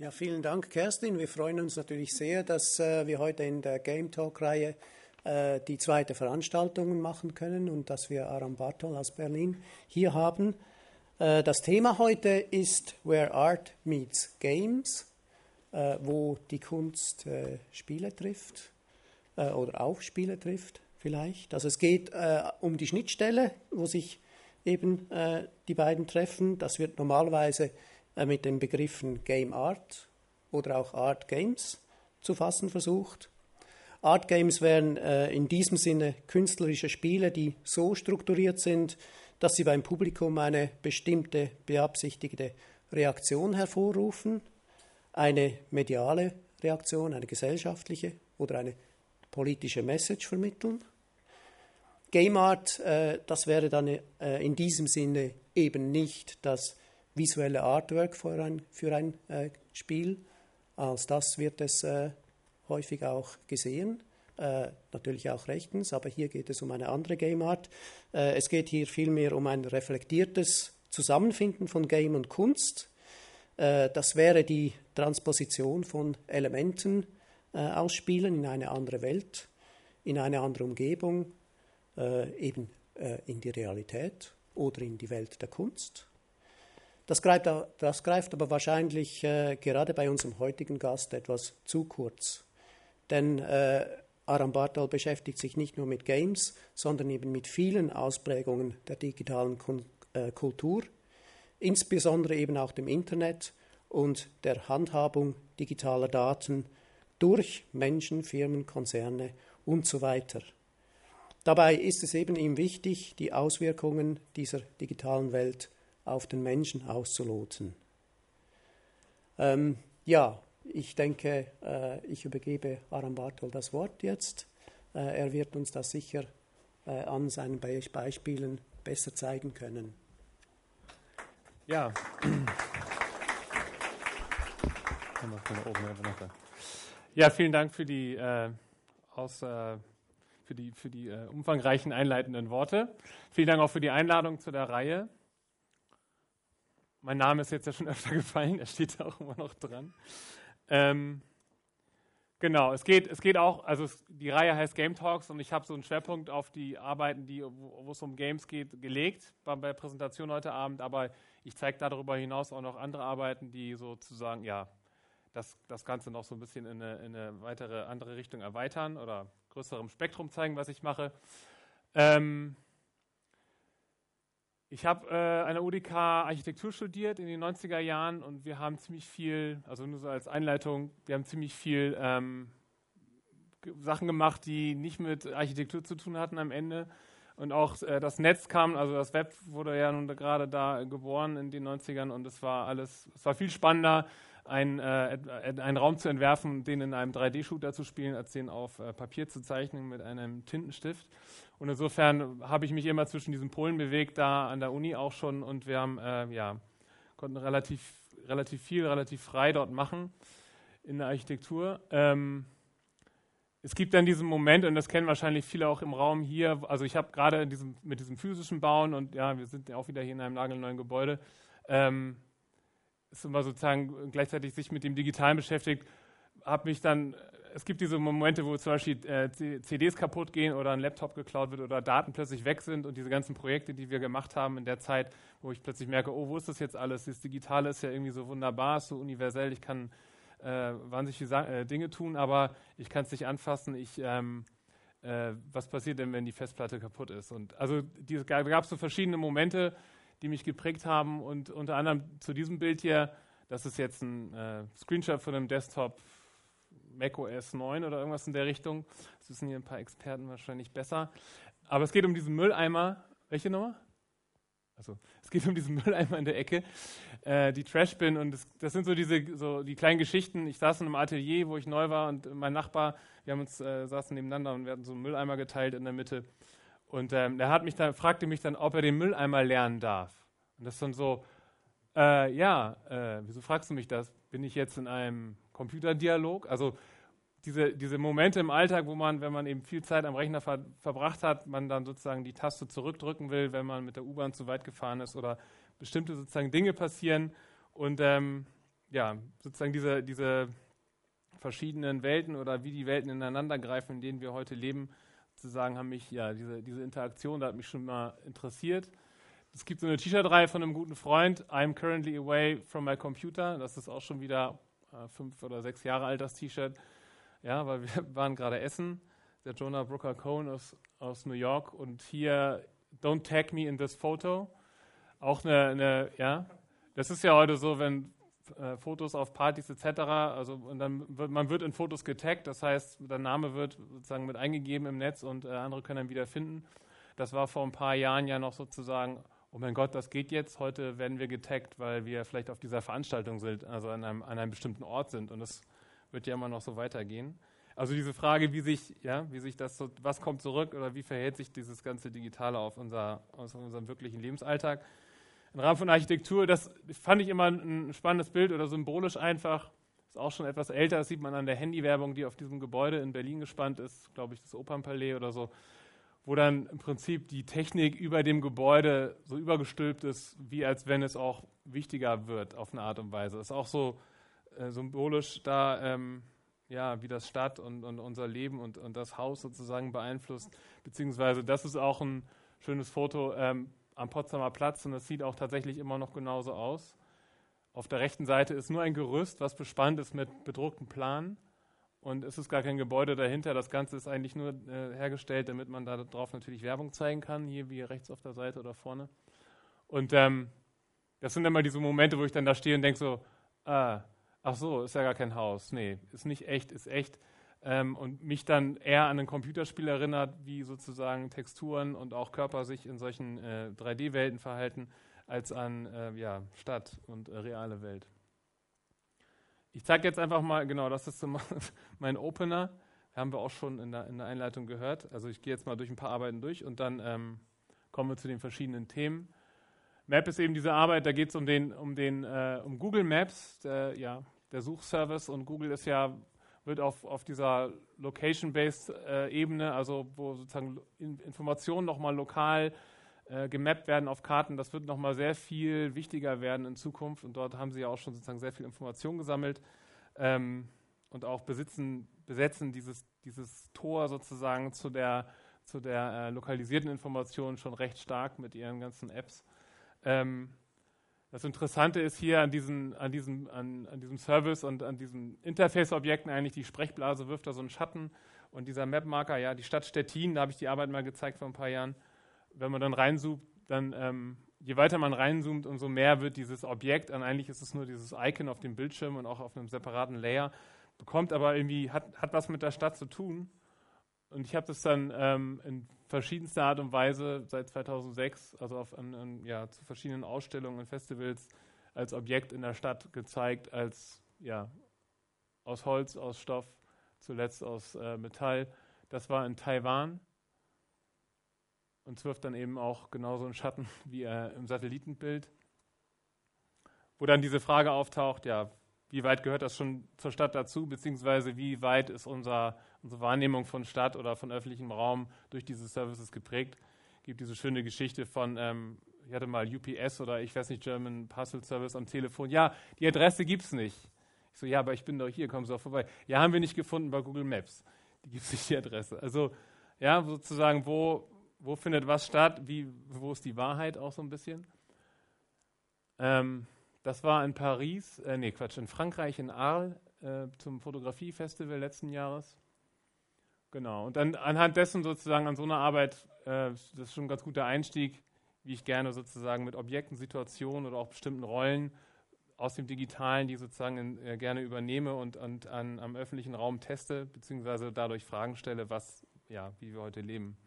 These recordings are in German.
Ja, vielen Dank, Kerstin. Wir freuen uns natürlich sehr, dass äh, wir heute in der Game Talk-Reihe äh, die zweite Veranstaltung machen können und dass wir Aram Bartol aus Berlin hier haben. Äh, das Thema heute ist Where Art Meets Games, äh, wo die Kunst äh, Spiele trifft äh, oder auf Spiele trifft vielleicht. Also es geht um die Schnittstelle, wo sich eben die beiden treffen. Das wird normalerweise mit den Begriffen Game Art oder auch Art Games zu fassen versucht. Art Games wären äh, in diesem Sinne künstlerische Spiele, die so strukturiert sind, dass sie beim Publikum eine bestimmte beabsichtigte Reaktion hervorrufen, eine mediale Reaktion, eine gesellschaftliche oder eine politische Message vermitteln. Game Art, äh, das wäre dann äh, in diesem Sinne eben nicht das visuelle Artwork für ein, für ein äh, Spiel. Als das wird es äh, häufig auch gesehen, äh, natürlich auch rechtens, aber hier geht es um eine andere Game Art. Äh, es geht hier vielmehr um ein reflektiertes Zusammenfinden von Game und Kunst. Äh, das wäre die Transposition von Elementen äh, aus Spielen in eine andere Welt, in eine andere Umgebung, eben in die Realität oder in die Welt der Kunst. Das greift, das greift aber wahrscheinlich äh, gerade bei unserem heutigen Gast etwas zu kurz. Denn äh, Aram Bartal beschäftigt sich nicht nur mit Games, sondern eben mit vielen Ausprägungen der digitalen Kun äh, Kultur, insbesondere eben auch dem Internet und der Handhabung digitaler Daten durch Menschen, Firmen, Konzerne und so weiter. Dabei ist es eben ihm wichtig, die Auswirkungen dieser digitalen Welt zu auf den Menschen auszuloten. Ähm, ja, ich denke, äh, ich übergebe Aram Bartol das Wort jetzt. Äh, er wird uns das sicher äh, an seinen Be Beispielen besser zeigen können. Ja. Ja, vielen Dank für die, äh, aus, äh, für die, für die äh, umfangreichen einleitenden Worte. Vielen Dank auch für die Einladung zu der Reihe. Mein Name ist jetzt ja schon öfter gefallen, er steht da auch immer noch dran. Ähm, genau, es geht, es geht auch, also es, die Reihe heißt Game Talks und ich habe so einen Schwerpunkt auf die Arbeiten, die, wo, es um Games geht, gelegt bei, der Präsentation heute Abend, aber ich zeige darüber hinaus auch noch andere Arbeiten, die sozusagen, ja, das, das Ganze noch so ein bisschen in eine, in eine weitere andere Richtung erweitern oder größerem Spektrum zeigen, was ich mache. Ähm, ich habe äh, an der UDK Architektur studiert in den 90er Jahren und wir haben ziemlich viel, also nur so als Einleitung, wir haben ziemlich viel ähm, Sachen gemacht, die nicht mit Architektur zu tun hatten am Ende. Und auch äh, das Netz kam, also das Web wurde ja nun gerade da geboren in den 90ern und es war alles, es war viel spannender, ein, äh, einen Raum zu entwerfen, den in einem 3D-Shooter zu spielen, als den auf äh, Papier zu zeichnen mit einem Tintenstift. Und insofern habe ich mich immer zwischen diesen Polen bewegt, da an der Uni auch schon. Und wir haben, äh, ja, konnten relativ, relativ viel, relativ frei dort machen in der Architektur. Ähm, es gibt dann diesen Moment, und das kennen wahrscheinlich viele auch im Raum hier, also ich habe gerade diesem, mit diesem physischen Bauen und ja, wir sind ja auch wieder hier in einem nagelneuen Gebäude, ähm, immer sozusagen gleichzeitig sich mit dem Digitalen beschäftigt, habe mich dann es gibt diese Momente, wo zum Beispiel äh, CDs kaputt gehen oder ein Laptop geklaut wird oder Daten plötzlich weg sind und diese ganzen Projekte, die wir gemacht haben in der Zeit, wo ich plötzlich merke, oh, wo ist das jetzt alles? Das Digitale ist ja irgendwie so wunderbar, so universell, ich kann äh, wahnsinnig viele äh, Dinge tun, aber ich kann es nicht anfassen. Ich, ähm, äh, was passiert denn, wenn die Festplatte kaputt ist? Und also da gab es so verschiedene Momente, die mich geprägt haben und unter anderem zu diesem Bild hier, das ist jetzt ein äh, Screenshot von einem Desktop macOS 9 oder irgendwas in der Richtung. Das wissen hier ein paar Experten wahrscheinlich besser. Aber es geht um diesen Mülleimer. Welche Nummer? Also es geht um diesen Mülleimer in der Ecke, äh, die Trashbin und das, das, sind so diese so die kleinen Geschichten. Ich saß in einem Atelier, wo ich neu war und mein Nachbar, wir haben uns äh, saßen nebeneinander und wir hatten so einen Mülleimer geteilt in der Mitte und ähm, er hat mich dann fragte mich dann, ob er den Mülleimer lernen darf. Und das ist dann so, äh, ja, äh, wieso fragst du mich das? Bin ich jetzt in einem Computerdialog. Also diese, diese Momente im Alltag, wo man, wenn man eben viel Zeit am Rechner ver verbracht hat, man dann sozusagen die Taste zurückdrücken will, wenn man mit der U-Bahn zu weit gefahren ist oder bestimmte sozusagen Dinge passieren. Und ähm, ja, sozusagen diese, diese verschiedenen Welten oder wie die Welten ineinander greifen, in denen wir heute leben, sozusagen haben mich, ja, diese, diese Interaktion, da hat mich schon mal interessiert. Es gibt so eine T-Shirt-Reihe von einem guten Freund, I'm currently away from my computer. Das ist auch schon wieder äh, fünf oder sechs Jahre alt, das T-Shirt. Ja, weil wir waren gerade essen. Der Jonah Brooker Cohen aus, aus New York und hier Don't tag me in this photo. Auch eine, eine ja, das ist ja heute so, wenn äh, Fotos auf Partys etc. Also und dann wird, man wird in Fotos getaggt, das heißt, der Name wird sozusagen mit eingegeben im Netz und äh, andere können dann wieder finden. Das war vor ein paar Jahren ja noch sozusagen, oh mein Gott, das geht jetzt. Heute werden wir getaggt, weil wir vielleicht auf dieser Veranstaltung sind, also an einem, an einem bestimmten Ort sind. Und das wird ja immer noch so weitergehen. Also diese Frage, wie sich, ja, wie sich das so, was kommt zurück oder wie verhält sich dieses ganze Digitale auf, unser, auf unserem wirklichen Lebensalltag? Im Rahmen von Architektur, das fand ich immer ein spannendes Bild oder symbolisch einfach. Ist auch schon etwas älter, das sieht man an der Handywerbung, die auf diesem Gebäude in Berlin gespannt ist, glaube ich, das Opernpalais oder so, wo dann im Prinzip die Technik über dem Gebäude so übergestülpt ist, wie als wenn es auch wichtiger wird auf eine Art und Weise. Ist auch so äh, symbolisch da, ähm, ja, wie das Stadt und, und unser Leben und, und, das Haus sozusagen beeinflusst, beziehungsweise das ist auch ein schönes Foto. Ähm, am Potsdamer Platz und das sieht auch tatsächlich immer noch genauso aus. Auf der rechten Seite ist nur ein Gerüst, was bespannt ist mit bedruckten Planen und es ist gar kein Gebäude dahinter. Das Ganze ist eigentlich nur äh, hergestellt, damit man da drauf natürlich Werbung zeigen kann, hier wie rechts auf der Seite oder vorne. Und ähm, das sind immer diese Momente, wo ich dann da stehe und denke so, ah, ach so, ist ja gar kein Haus. Nee, ist nicht echt, ist echt ähm, und mich dann eher an ein Computerspiel erinnert, wie sozusagen Texturen und auch Körper sich in solchen äh, 3D-Welten verhalten, als an äh, ja, Stadt und äh, reale Welt. Ich zeige jetzt einfach mal, genau, das ist so mein Opener. Haben wir auch schon in der, in der, Einleitung gehört. Also ich gehe jetzt mal durch ein paar Arbeiten durch und dann ähm, kommen wir zu den verschiedenen Themen. Map ist eben diese Arbeit, da geht es um, den, um, den, äh, um Google Maps, der, ja, der Suchservice und Google ist ja wird auf, auf dieser Location-Based-Ebene, äh, also wo sozusagen in, Informationen nochmal lokal äh, gemappt werden auf Karten, das wird nochmal sehr viel wichtiger werden in Zukunft und dort haben sie ja auch schon sozusagen sehr viel Information gesammelt ähm, und auch besitzen, besetzen dieses, dieses Tor sozusagen zu der, zu der äh, lokalisierten Information schon recht stark mit ihren ganzen Apps. Ähm, das Interessante ist hier an, diesen, an, diesem, an, an diesem Service und an diesen Interface-Objekten eigentlich, die Sprechblase wirft da so einen Schatten und dieser Mapmarker, ja, die Stadt Stettin, da habe ich die Arbeit mal gezeigt vor ein paar Jahren. Wenn man dann reinzoomt, dann ähm, je weiter man reinzoomt, umso mehr wird dieses Objekt, und eigentlich ist es nur dieses Icon auf dem Bildschirm und auch auf einem separaten Layer, bekommt aber irgendwie, hat, hat was mit der Stadt zu tun. Und ich habe das dann ähm, in verschiedenster Art und Weise seit 2006, also auf, an, an, ja, zu verschiedenen Ausstellungen und Festivals als Objekt in der Stadt gezeigt, als ja, aus Holz, aus Stoff, zuletzt aus äh, Metall. Das war in Taiwan und wirft dann eben auch genauso einen Schatten wie äh, im Satellitenbild, wo dann diese Frage auftaucht, ja, wie weit gehört das schon zur Stadt dazu, beziehungsweise wie weit ist unser unsere Wahrnehmung von Stadt oder von öffentlichem Raum durch diese Services geprägt. Es gibt diese schöne Geschichte von, ähm, ich hatte mal UPS oder ich weiß nicht, German Parcel Service am Telefon. Ja, die Adresse gibt es nicht. Ich so, ja, aber ich bin doch hier, kommen Sie auch vorbei. Ja, haben wir nicht gefunden bei Google Maps. Die gibt es nicht, die Adresse. Also, ja, sozusagen, wo, wo findet was statt? Wie, wo ist die Wahrheit auch so ein bisschen? Ähm, das war in Paris, äh, nee, Quatsch, in Frankreich, in Arles, äh, zum Fotografiefestival letzten Jahres. Genau. Und dann anhand dessen sozusagen an so einer Arbeit, äh, das ist schon ein ganz guter Einstieg, wie ich gerne sozusagen mit Objekten, Situationen oder auch bestimmten Rollen aus dem Digitalen, die sozusagen in, äh, gerne übernehme und, und an, am öffentlichen Raum teste, beziehungsweise dadurch Fragen stelle, was, ja, wie wir heute leben.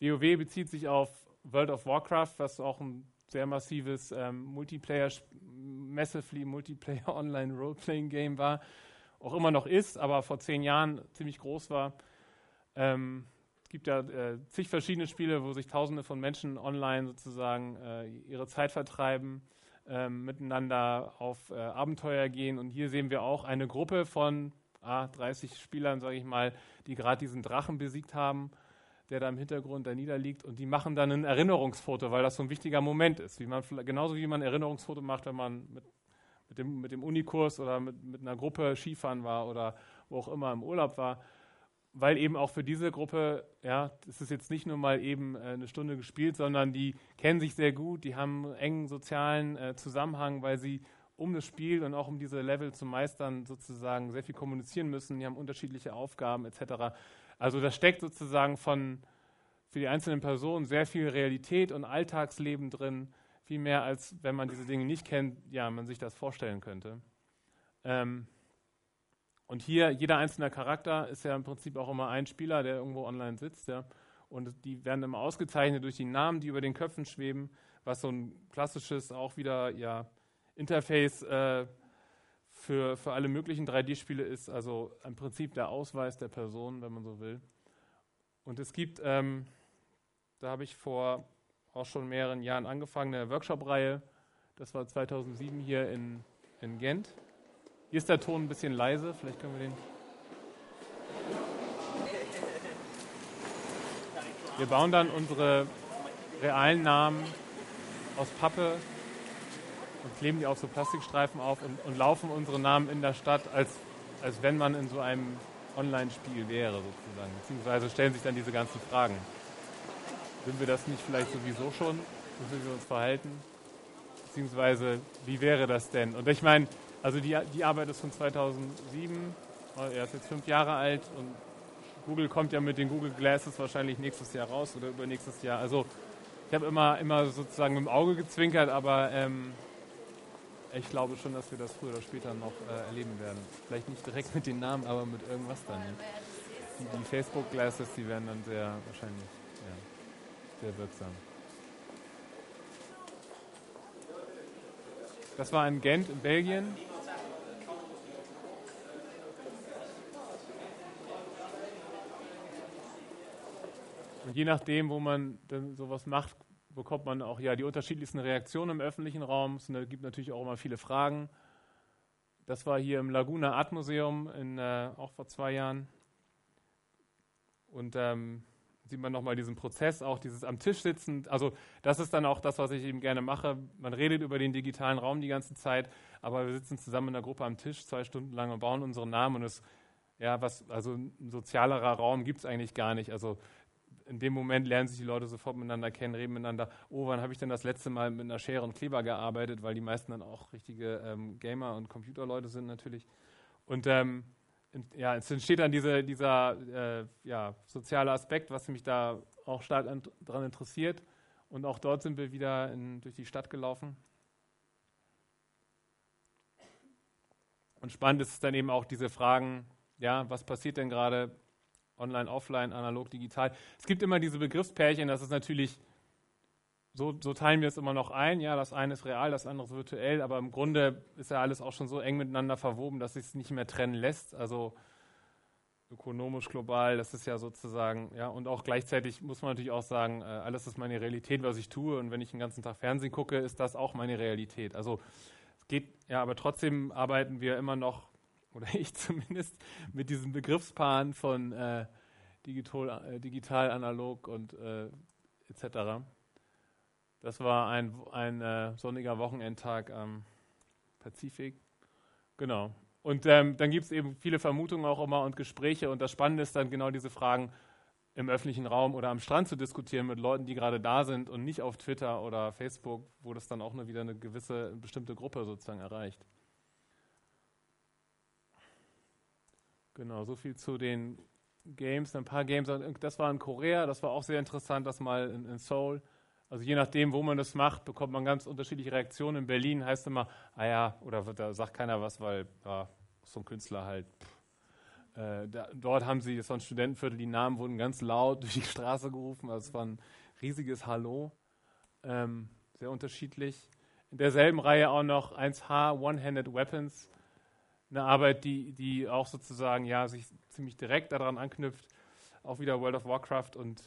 WoW bezieht sich auf World of Warcraft, was auch ein sehr massives ähm, Multiplayer, massively Multiplayer Online Role-Playing Game war, auch immer noch ist, aber vor zehn Jahren ziemlich groß war. Ähm, es gibt ja äh, zig verschiedene Spiele, wo sich Tausende von Menschen online sozusagen äh, ihre Zeit vertreiben, äh, miteinander auf äh, Abenteuer gehen. Und hier sehen wir auch eine Gruppe von ah, 30 Spielern, sage ich mal, die gerade diesen Drachen besiegt haben, der da im Hintergrund da niederliegt. Und die machen dann ein Erinnerungsfoto, weil das so ein wichtiger Moment ist. Wie man, genauso wie man ein Erinnerungsfoto macht, wenn man mit mit dem, mit dem Unikurs oder mit, mit einer Gruppe Skifahren war oder wo auch immer im Urlaub war, weil eben auch für diese Gruppe, ja, es ist jetzt nicht nur mal eben äh, eine Stunde gespielt, sondern die kennen sich sehr gut, die haben einen engen sozialen äh, Zusammenhang, weil sie um das Spiel und auch um diese Level zu meistern sozusagen sehr viel kommunizieren müssen, die haben unterschiedliche Aufgaben etc. Also da steckt sozusagen von für die einzelnen Personen sehr viel Realität und Alltagsleben drin, viel mehr als wenn man diese Dinge nicht kennt, ja, man sich das vorstellen könnte. Ähm, und hier, jeder einzelne Charakter ist ja im Prinzip auch immer ein Spieler, der irgendwo online sitzt, ja. Und die werden immer ausgezeichnet durch die Namen, die über den Köpfen schweben, was so ein klassisches auch wieder ja, Interface äh, für, für alle möglichen 3D-Spiele ist, also im Prinzip der Ausweis der Person, wenn man so will. Und es gibt, ähm, da habe ich vor auch schon mehreren Jahren angefangen, eine Workshop-Reihe. Das war 2007 hier in, in Gent. Hier ist der Ton ein bisschen leise, vielleicht können wir den. Wir bauen dann unsere realen Namen aus Pappe und kleben die auf so Plastikstreifen auf und, und laufen unsere Namen in der Stadt, als, als wenn man in so einem Online-Spiel wäre, sozusagen. Beziehungsweise stellen sich dann diese ganzen Fragen. Sind wir das nicht vielleicht sowieso schon, wie wir uns verhalten? Beziehungsweise, wie wäre das denn? Und ich meine, also die, die Arbeit ist von 2007, er ist jetzt fünf Jahre alt und Google kommt ja mit den Google Glasses wahrscheinlich nächstes Jahr raus oder übernächstes Jahr. Also ich habe immer, immer sozusagen im Auge gezwinkert, aber ähm, ich glaube schon, dass wir das früher oder später noch äh, erleben werden. Vielleicht nicht direkt mit den Namen, aber mit irgendwas dann. Die, die Facebook Glasses, die werden dann sehr wahrscheinlich ja, sehr wirksam. Das war in Gent in Belgien. Und je nachdem, wo man denn sowas macht, bekommt man auch ja die unterschiedlichsten Reaktionen im öffentlichen Raum. Es gibt natürlich auch immer viele Fragen. Das war hier im Laguna Art Museum, in, äh, auch vor zwei Jahren. Und ähm, sieht man nochmal diesen Prozess, auch dieses am Tisch sitzen. Also das ist dann auch das, was ich eben gerne mache. Man redet über den digitalen Raum die ganze Zeit, aber wir sitzen zusammen in der Gruppe am Tisch zwei Stunden lang und bauen unseren Namen und es ja, was, also ein sozialerer Raum gibt es eigentlich gar nicht. Also in dem Moment lernen sich die Leute sofort miteinander kennen, reden miteinander. Oh, wann habe ich denn das letzte Mal mit einer Schere und Kleber gearbeitet? Weil die meisten dann auch richtige ähm, Gamer und Computerleute sind natürlich. Und ähm, ja, es entsteht dann diese, dieser äh, ja, soziale Aspekt, was mich da auch stark daran interessiert. Und auch dort sind wir wieder in, durch die Stadt gelaufen. Und spannend ist dann eben auch diese Fragen, ja, was passiert denn gerade online, offline, analog, digital. Es gibt immer diese Begriffspärchen, das ist natürlich, so, so, teilen wir es immer noch ein. Ja, das eine ist real, das andere ist virtuell, aber im Grunde ist ja alles auch schon so eng miteinander verwoben, dass sich es nicht mehr trennen lässt. Also ökonomisch, global, das ist ja sozusagen, ja, und auch gleichzeitig muss man natürlich auch sagen, äh, alles ist meine Realität, was ich tue. Und wenn ich den ganzen Tag Fernsehen gucke, ist das auch meine Realität. Also geht, ja, aber trotzdem arbeiten wir immer noch oder ich zumindest, mit diesen Begriffspaaren von äh, digital, äh, digital, analog und äh, etc. Das war ein, ein äh, sonniger Wochenendtag am Pazifik. Genau. Und ähm, dann gibt es eben viele Vermutungen auch immer und Gespräche. Und das Spannende ist dann genau diese Fragen im öffentlichen Raum oder am Strand zu diskutieren mit Leuten, die gerade da sind und nicht auf Twitter oder Facebook, wo das dann auch nur wieder eine gewisse, bestimmte Gruppe sozusagen erreicht. Genau, so viel zu den Games, ein paar Games. Das war in Korea, das war auch sehr interessant, das mal in, in Seoul. Also je nachdem, wo man das macht, bekommt man ganz unterschiedliche Reaktionen. In Berlin heißt immer, ah ja, oder da sagt keiner was, weil ja, so ein Künstler halt. Äh, da, dort haben sie, das war ein Studentenviertel, die Namen wurden ganz laut durch die Straße gerufen. Also es war ein riesiges Hallo. Ähm, sehr unterschiedlich. In derselben Reihe auch noch 1H, One-Handed Weapons eine Arbeit, die, die auch sozusagen ja sich ziemlich direkt daran anknüpft, auch wieder World of Warcraft und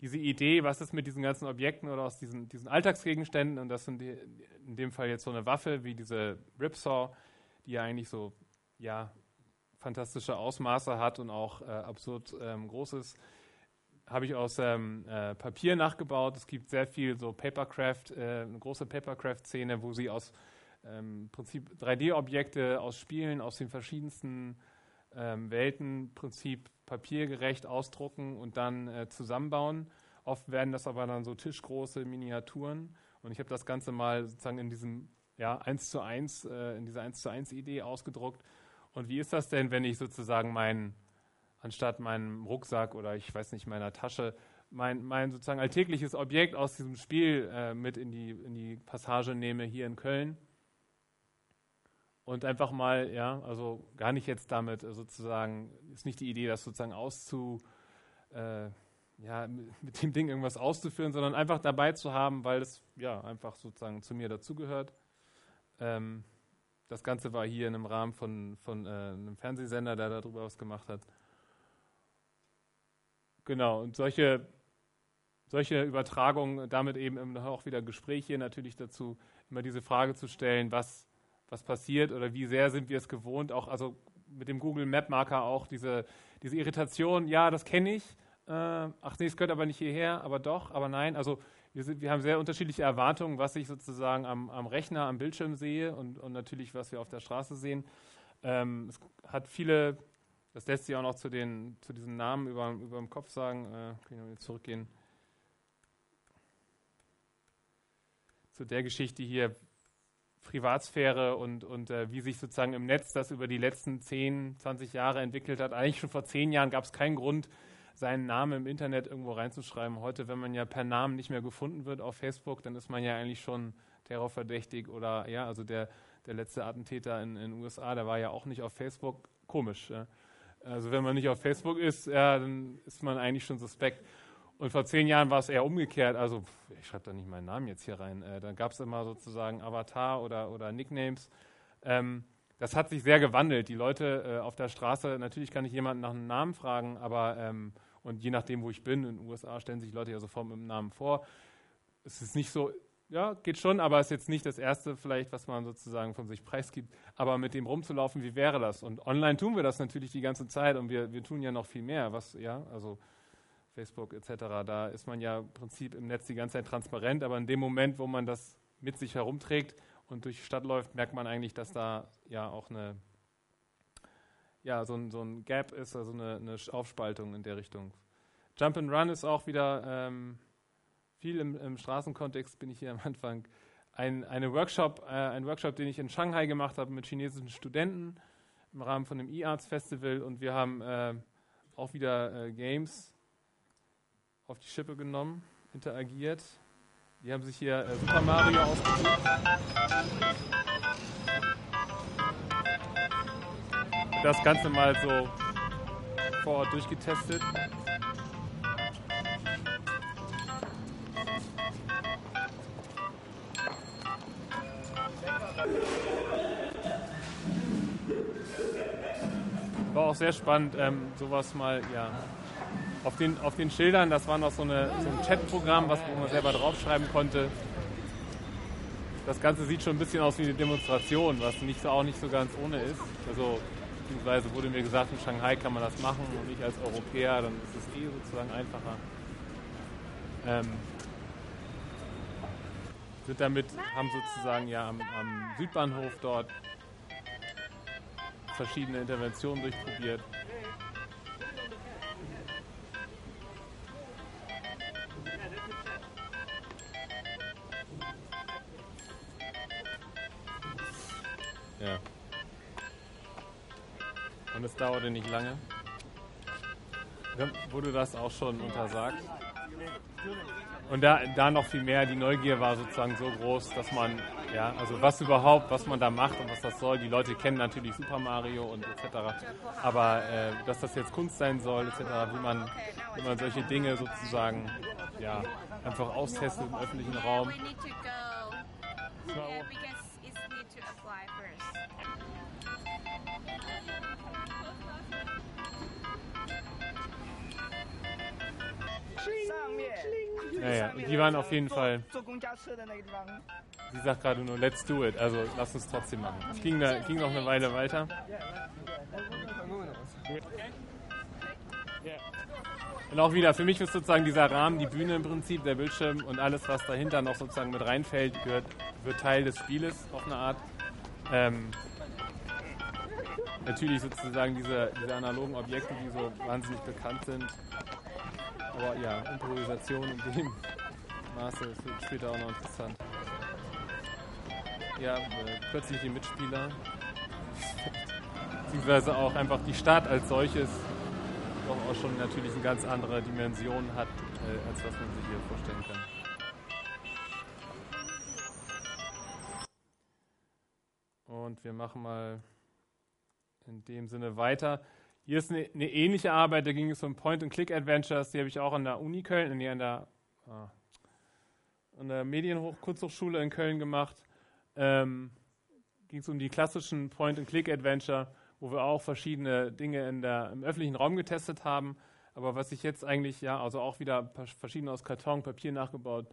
diese Idee, was ist mit diesen ganzen Objekten oder aus diesen, diesen Alltagsgegenständen, und das sind die, in dem Fall jetzt so eine Waffe wie diese Ripsaw, die ja eigentlich so, ja, fantastische Ausmaße hat und auch äh, absurd ähm, groß ist, habe ich aus ähm, äh, Papier nachgebaut. Es gibt sehr viel so Papercraft, äh, eine große Papercraft-Szene, wo sie aus ähm, Prinzip 3D-Objekte aus Spielen, aus den verschiedensten ähm, Welten, Prinzip papiergerecht ausdrucken und dann äh, zusammenbauen. Oft werden das aber dann so tischgroße Miniaturen. Und ich habe das Ganze mal sozusagen in diesem ja, 1 zu 1, äh, in dieser 1 zu 1 Idee ausgedruckt. Und wie ist das denn, wenn ich sozusagen meinen, anstatt meinem Rucksack oder ich weiß nicht, meiner Tasche, mein, mein sozusagen alltägliches Objekt aus diesem Spiel äh, mit in die, in die Passage nehme hier in Köln und einfach mal, ja, also gar nicht jetzt damit sozusagen, ist nicht die Idee, das sozusagen auszu, äh, ja, mit dem Ding irgendwas auszuführen, sondern einfach dabei zu haben, weil es ja einfach sozusagen zu mir dazugehört. Ähm, das Ganze war hier in einem Rahmen von, von äh, einem Fernsehsender, der darüber was gemacht hat. Genau, und solche, solche Übertragungen, damit eben auch wieder Gespräche natürlich dazu, immer diese Frage zu stellen, was, was passiert oder wie sehr sind wir es gewohnt, auch also mit dem Google Map Marker auch diese, diese Irritation, ja, das kenne ich, äh, ach nee, es gehört aber nicht hierher, aber doch, aber nein, also wir, sind, wir haben sehr unterschiedliche Erwartungen, was ich sozusagen am, am Rechner, am Bildschirm sehe und, und, natürlich, was wir auf der Straße sehen. Ähm, es hat viele, das lässt sich auch noch zu, den, zu diesen Namen über, über dem Kopf sagen, äh, kann ich noch zurückgehen. Zu der Geschichte hier, Privatsphäre und, und äh, wie sich sozusagen im Netz das über die letzten 10, 20 Jahre entwickelt hat. Eigentlich schon vor zehn Jahren gab es keinen Grund, seinen Namen im Internet irgendwo reinzuschreiben. Heute, wenn man ja per Namen nicht mehr gefunden wird auf Facebook, dann ist man ja eigentlich schon terrorverdächtig oder ja, also der, der letzte Attentäter in den USA, der war ja auch nicht auf Facebook. Komisch. Ja. Also wenn man nicht auf Facebook ist, ja, dann ist man eigentlich schon suspekt. Und vor zehn Jahren war es eher umgekehrt. Also ich schreibe da nicht meinen Namen jetzt hier rein. Äh, da gab es immer sozusagen Avatar oder, oder Nicknames. Ähm, das hat sich sehr gewandelt. Die Leute äh, auf der Straße, natürlich kann ich jemanden nach einem Namen fragen, aber ähm, und je nachdem, wo ich bin, in den USA stellen sich Leute ja sofort mit dem Namen vor. Es ist nicht so, ja, geht schon, aber es ist jetzt nicht das Erste vielleicht, was man sozusagen von sich preisgibt. Aber mit dem rumzulaufen, wie wäre das? Und online tun wir das natürlich die ganze Zeit und wir, wir tun ja noch viel mehr. Was, ja, also Facebook etc., da ist man ja im Prinzip im Netz die ganze Zeit transparent, aber in dem Moment, wo man das mit sich herumträgt und durch die Stadt läuft, merkt man eigentlich, dass da ja auch eine, ja, so ein, so ein Gap ist, also eine, eine Aufspaltung in der Richtung. Jump and Run ist auch wieder ähm, viel im, im, Straßenkontext, bin ich hier am Anfang. Ein, eine Workshop, äh, ein Workshop, den ich in Shanghai gemacht habe mit chinesischen Studenten im Rahmen von dem E-Arts Festival und wir haben äh, auch wieder äh, Games auf die Schippe genommen, interagiert. Die haben sich hier äh, Super Mario ausgesucht. Das Ganze mal so vor Ort durchgetestet. War auch sehr spannend, ähm, sowas mal ja, auf den, auf den Schildern, das war noch so, eine, so ein Chatprogramm, was man selber draufschreiben konnte. Das Ganze sieht schon ein bisschen aus wie eine Demonstration, was nicht, auch nicht so ganz ohne ist. Also, beziehungsweise wurde mir gesagt, in Shanghai kann man das machen und ich als Europäer, dann ist es eh sozusagen einfacher. Ähm, sind damit, haben sozusagen ja am, am Südbahnhof dort verschiedene Interventionen durchprobiert. Ja. Und es dauerte nicht lange. Wurde das auch schon untersagt. Und da, da noch viel mehr, die Neugier war sozusagen so groß, dass man, ja, also was überhaupt, was man da macht und was das soll. Die Leute kennen natürlich Super Mario und etc. Aber äh, dass das jetzt Kunst sein soll, etc., wie man, wie man solche Dinge sozusagen, ja, einfach austestet im öffentlichen Raum. So. Naja, die waren auf jeden Fall. Sie sagt gerade nur, let's do it. Also lass uns trotzdem machen. Es ging, da, ging noch eine Weile weiter. Und auch wieder, für mich ist sozusagen dieser Rahmen, die Bühne im Prinzip, der Bildschirm und alles, was dahinter noch sozusagen mit reinfällt, gehört, wird Teil des Spieles auf eine Art. Ähm, natürlich sozusagen diese, diese analogen Objekte, die so wahnsinnig bekannt sind. Aber ja, Improvisation in dem Maße wird später auch noch interessant. Ja, äh, plötzlich die Mitspieler. Beziehungsweise auch einfach die Stadt als solches doch auch schon natürlich eine ganz andere Dimension hat, äh, als was man sich hier vorstellen kann. Und wir machen mal in dem Sinne weiter. Hier ist eine, eine ähnliche Arbeit, da ging es um Point-and-Click-Adventures, die habe ich auch an der Uni Köln, nee, an der, ah, an der Medienkunsthochschule in Köln gemacht. Ähm, ging es um die klassischen Point-and-Click-Adventure, wo wir auch verschiedene Dinge in der, im öffentlichen Raum getestet haben. Aber was ich jetzt eigentlich, ja, also auch wieder verschiedene aus Karton, Papier nachgebaut,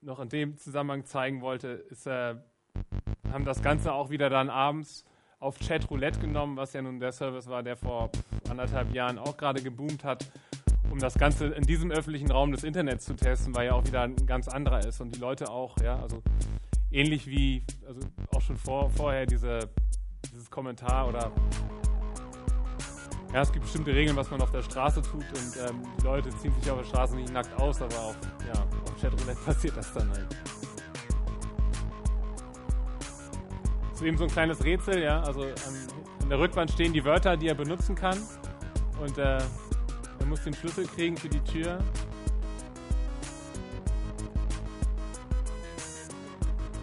noch in dem Zusammenhang zeigen wollte, ist, äh, haben das Ganze auch wieder dann abends auf Chat Roulette genommen, was ja nun der Service war, der vor anderthalb Jahren auch gerade geboomt hat, um das Ganze in diesem öffentlichen Raum des Internets zu testen, weil ja auch wieder ein ganz anderer ist und die Leute auch, ja, also ähnlich wie, also auch schon vor, vorher diese, dieses Kommentar oder ja, es gibt bestimmte Regeln, was man auf der Straße tut und ähm, die Leute ziehen sich auf der Straße nicht nackt aus, aber auf, ja, auf Chatroulette passiert das dann halt. Ist eben so ein kleines Rätsel, ja. Also an, an, der Rückwand stehen die Wörter, die er benutzen kann. Und äh, er muss den Schlüssel kriegen für die Tür.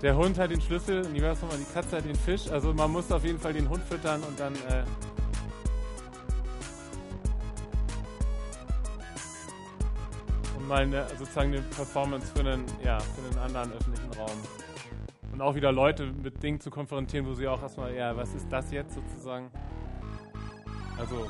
Der Hund hat den Schlüssel und die, was mal, die Katze hat den Fisch. Also man muss auf jeden Fall den Hund füttern und dann äh, mal eine, sozusagen eine Performance für einen, ja, für einen anderen öffentlichen Raum und auch wieder Leute mit Dingen zu konfrontieren, wo sie auch erstmal, ja, was ist das jetzt sozusagen? Also.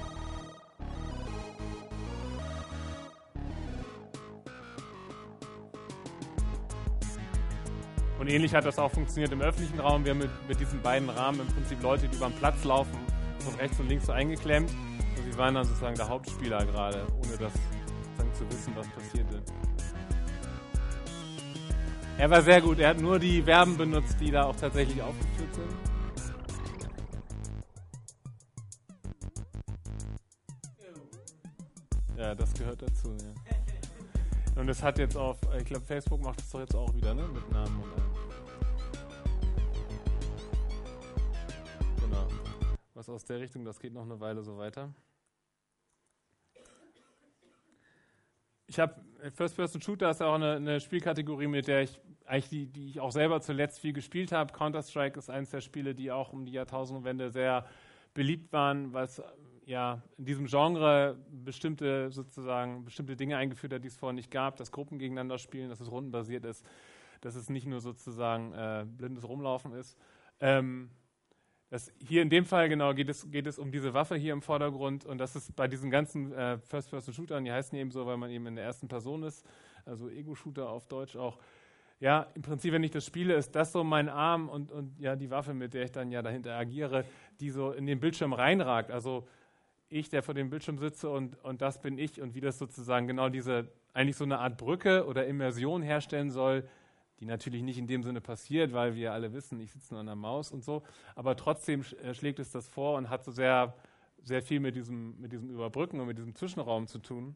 Und ähnlich hat das auch funktioniert im öffentlichen Raum. Wir haben mit, mit diesen beiden Rahmen im Prinzip Leute, die über den Platz laufen, von rechts und links so eingeklemmt. Und sie waren dann sozusagen der Hauptspieler gerade, ohne das zu wissen, was passierte. Er war sehr gut. Er hat nur die Verben benutzt, die da auch tatsächlich aufgeführt sind. Ja, das gehört dazu, ja. Und es hat jetzt auf, ich glaube, Facebook macht es doch jetzt auch wieder, ne? Mit Namen und allem. Genau. Was aus der Richtung, das geht noch eine Weile so weiter. Ich habe First-Person-Shooter ist ja auch eine, eine, Spielkategorie, mit der ich eigentlich die, die ich auch selber zuletzt viel gespielt habe. Counter-Strike ist eines der Spiele, die auch um die Jahrtausendwende sehr beliebt waren, was ja in diesem Genre bestimmte sozusagen bestimmte Dinge eingeführt hat, die es vorher nicht gab, dass Gruppen gegeneinander spielen, dass es rundenbasiert ist, dass es nicht nur sozusagen äh, blindes Rumlaufen ist. Ähm, das hier in dem Fall genau geht es, geht es um diese Waffe hier im Vordergrund und das ist bei diesen ganzen äh, First-Person-Shootern, die heißen eben so, weil man eben in der ersten Person ist, also Ego-Shooter auf Deutsch auch. Ja, im Prinzip, wenn ich das spiele, ist das so mein Arm und, und ja die Waffe, mit der ich dann ja dahinter agiere, die so in den Bildschirm reinragt. Also ich, der vor dem Bildschirm sitze und, und das bin ich und wie das sozusagen genau diese eigentlich so eine Art Brücke oder Immersion herstellen soll, die natürlich nicht in dem Sinne passiert, weil wir alle wissen, ich sitze nur an der Maus und so, aber trotzdem äh, schlägt es das vor und hat so sehr, sehr viel mit diesem, mit diesem Überbrücken und mit diesem Zwischenraum zu tun.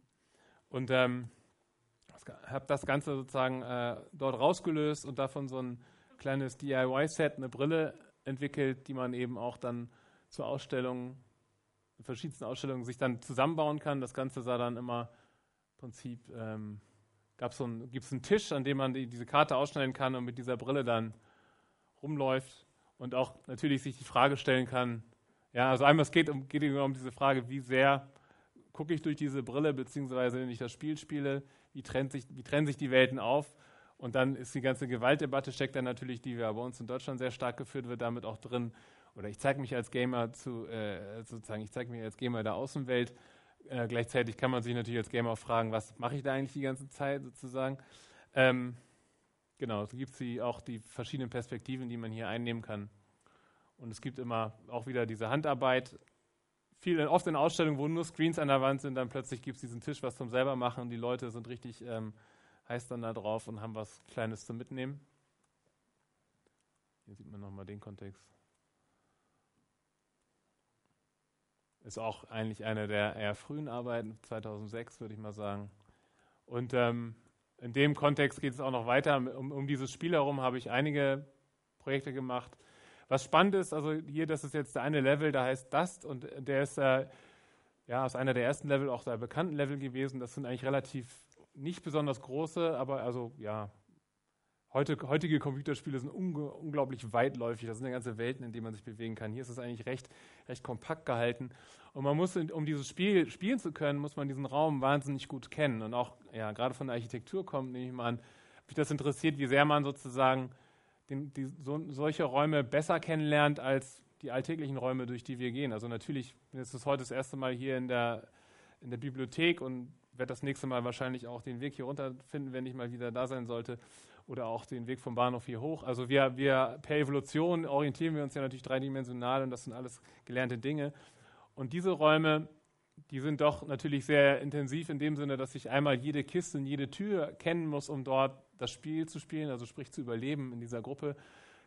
Und ähm, habe das Ganze sozusagen äh, dort rausgelöst und davon so ein kleines DIY-Set, eine Brille entwickelt, die man eben auch dann zur Ausstellung, verschiedensten Ausstellungen sich dann zusammenbauen kann. Das Ganze sah dann immer im Prinzip ähm, so gibt es einen Tisch, an dem man die, diese Karte ausschneiden kann und mit dieser Brille dann rumläuft und auch natürlich sich die Frage stellen kann, ja, also einmal es geht um, geht um diese Frage, wie sehr gucke ich durch diese Brille, beziehungsweise wenn ich das Spiel spiele, wie, trennt sich, wie trennen sich die Welten auf? Und dann ist die ganze Gewaltdebatte, steckt dann natürlich, die ja bei uns in Deutschland sehr stark geführt wird, damit auch drin. Oder ich zeige mich als Gamer zu, äh, sozusagen, ich zeige mich als Gamer der Außenwelt äh, gleichzeitig kann man sich natürlich als Gamer auch fragen, was mache ich da eigentlich die ganze Zeit sozusagen. Ähm, genau, so gibt es auch die verschiedenen Perspektiven, die man hier einnehmen kann. Und es gibt immer auch wieder diese Handarbeit. Viel, oft in Ausstellungen, wo nur Screens an der Wand sind, dann plötzlich gibt es diesen Tisch, was zum selber machen. Die Leute sind richtig ähm, heiß dann da drauf und haben was Kleines zum Mitnehmen. Hier sieht man nochmal den Kontext. Ist auch eigentlich eine der eher frühen Arbeiten, 2006 würde ich mal sagen. Und ähm, in dem Kontext geht es auch noch weiter. Um, um dieses Spiel herum habe ich einige Projekte gemacht. Was spannend ist, also hier, das ist jetzt der eine Level, da heißt Dust und der ist äh, ja aus einer der ersten Level auch der bekannten Level gewesen. Das sind eigentlich relativ nicht besonders große, aber also ja, heute, heutige Computerspiele sind unglaublich weitläufig. Das sind ja ganze Welten, in denen man sich bewegen kann. Hier ist es eigentlich recht, recht kompakt gehalten. Und man muss, um dieses Spiel spielen zu können, muss man diesen Raum wahnsinnig gut kennen. Und auch, ja, gerade von der Architektur kommt, nehme ich mal an, mich das interessiert, wie sehr man sozusagen den, die, so, solche Räume besser kennenlernt als die alltäglichen Räume, durch die wir gehen. Also natürlich, jetzt ist heute das erste Mal hier in der, in der Bibliothek und werde das nächste Mal wahrscheinlich auch den Weg hier runter finden, wenn ich mal wieder da sein sollte. Oder auch den Weg vom Bahnhof hier hoch. Also wir, wir per Evolution orientieren wir uns ja natürlich dreidimensional und das sind alles gelernte Dinge. Und diese Räume, die sind doch natürlich sehr intensiv in dem Sinne, dass ich einmal jede Kiste und jede Tür kennen muss, um dort das Spiel zu spielen, also sprich zu überleben in dieser Gruppe.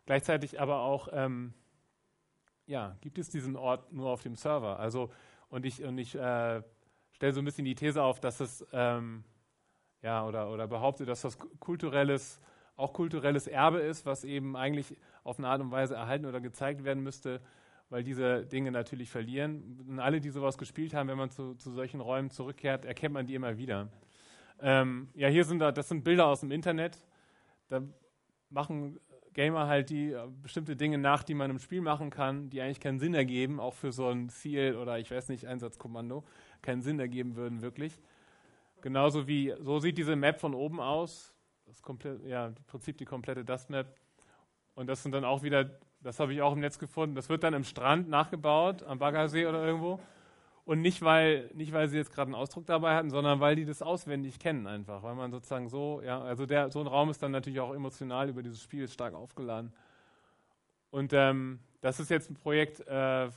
Gleichzeitig aber auch, ähm, ja, gibt es diesen Ort nur auf dem Server. Also, und ich, und ich äh, stelle so ein bisschen die These auf, dass es, ähm, ja, oder, oder behaupte, dass das kulturelles, auch kulturelles Erbe ist, was eben eigentlich auf eine Art und Weise erhalten oder gezeigt werden müsste, weil diese Dinge natürlich verlieren. Und alle, die sowas gespielt haben, wenn man zu, zu solchen Räumen zurückkehrt, erkennt man die immer wieder. Ähm, ja, hier sind da, das sind Bilder aus dem Internet. Da machen Gamer halt die äh, bestimmte Dinge nach, die man im Spiel machen kann, die eigentlich keinen Sinn ergeben, auch für so ein Ziel oder ich weiß nicht, Einsatzkommando, keinen Sinn ergeben würden wirklich. Genauso wie, so sieht diese Map von oben aus. Das komplett, ja, im Prinzip die komplette Dust-Map. Und das sind dann auch wieder, das habe ich auch im Netz gefunden, das wird dann im Strand nachgebaut, am Baggersee oder irgendwo. Und nicht weil, nicht, weil sie jetzt gerade einen Ausdruck dabei hatten, sondern weil die das auswendig kennen einfach. Weil man sozusagen so, ja, also der, so ein Raum ist dann natürlich auch emotional über dieses Spiel stark aufgeladen. Und ähm, das ist jetzt ein Projekt, äh,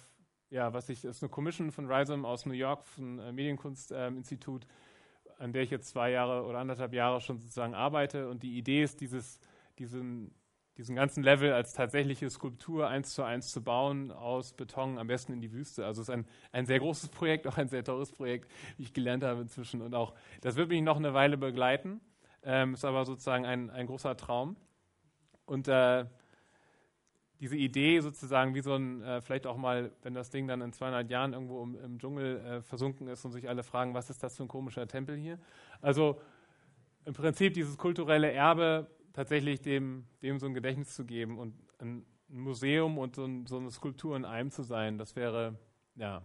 ja, was ich, das ist eine Commission von Rhizome aus New York, vom äh, Medienkunstinstitut, äh, an der ich jetzt zwei Jahre oder anderthalb Jahre schon sozusagen arbeite. Und die Idee ist, dieses, diesen diesen ganzen Level als tatsächliche Skulptur eins zu eins zu bauen aus Beton, am besten in die Wüste. Also es ist ein, ein sehr großes Projekt, auch ein sehr teures Projekt, wie ich gelernt habe inzwischen. Und auch, das wird mich noch eine Weile begleiten, ähm, ist aber sozusagen ein, ein großer Traum. Und äh, diese Idee sozusagen, wie so ein, äh, vielleicht auch mal, wenn das Ding dann in 200 Jahren irgendwo im, im Dschungel äh, versunken ist und sich alle fragen, was ist das für ein komischer Tempel hier? Also im Prinzip dieses kulturelle Erbe tatsächlich dem, dem so ein Gedächtnis zu geben und ein Museum und so, ein, so eine Skulptur in einem zu sein, das wäre, ja.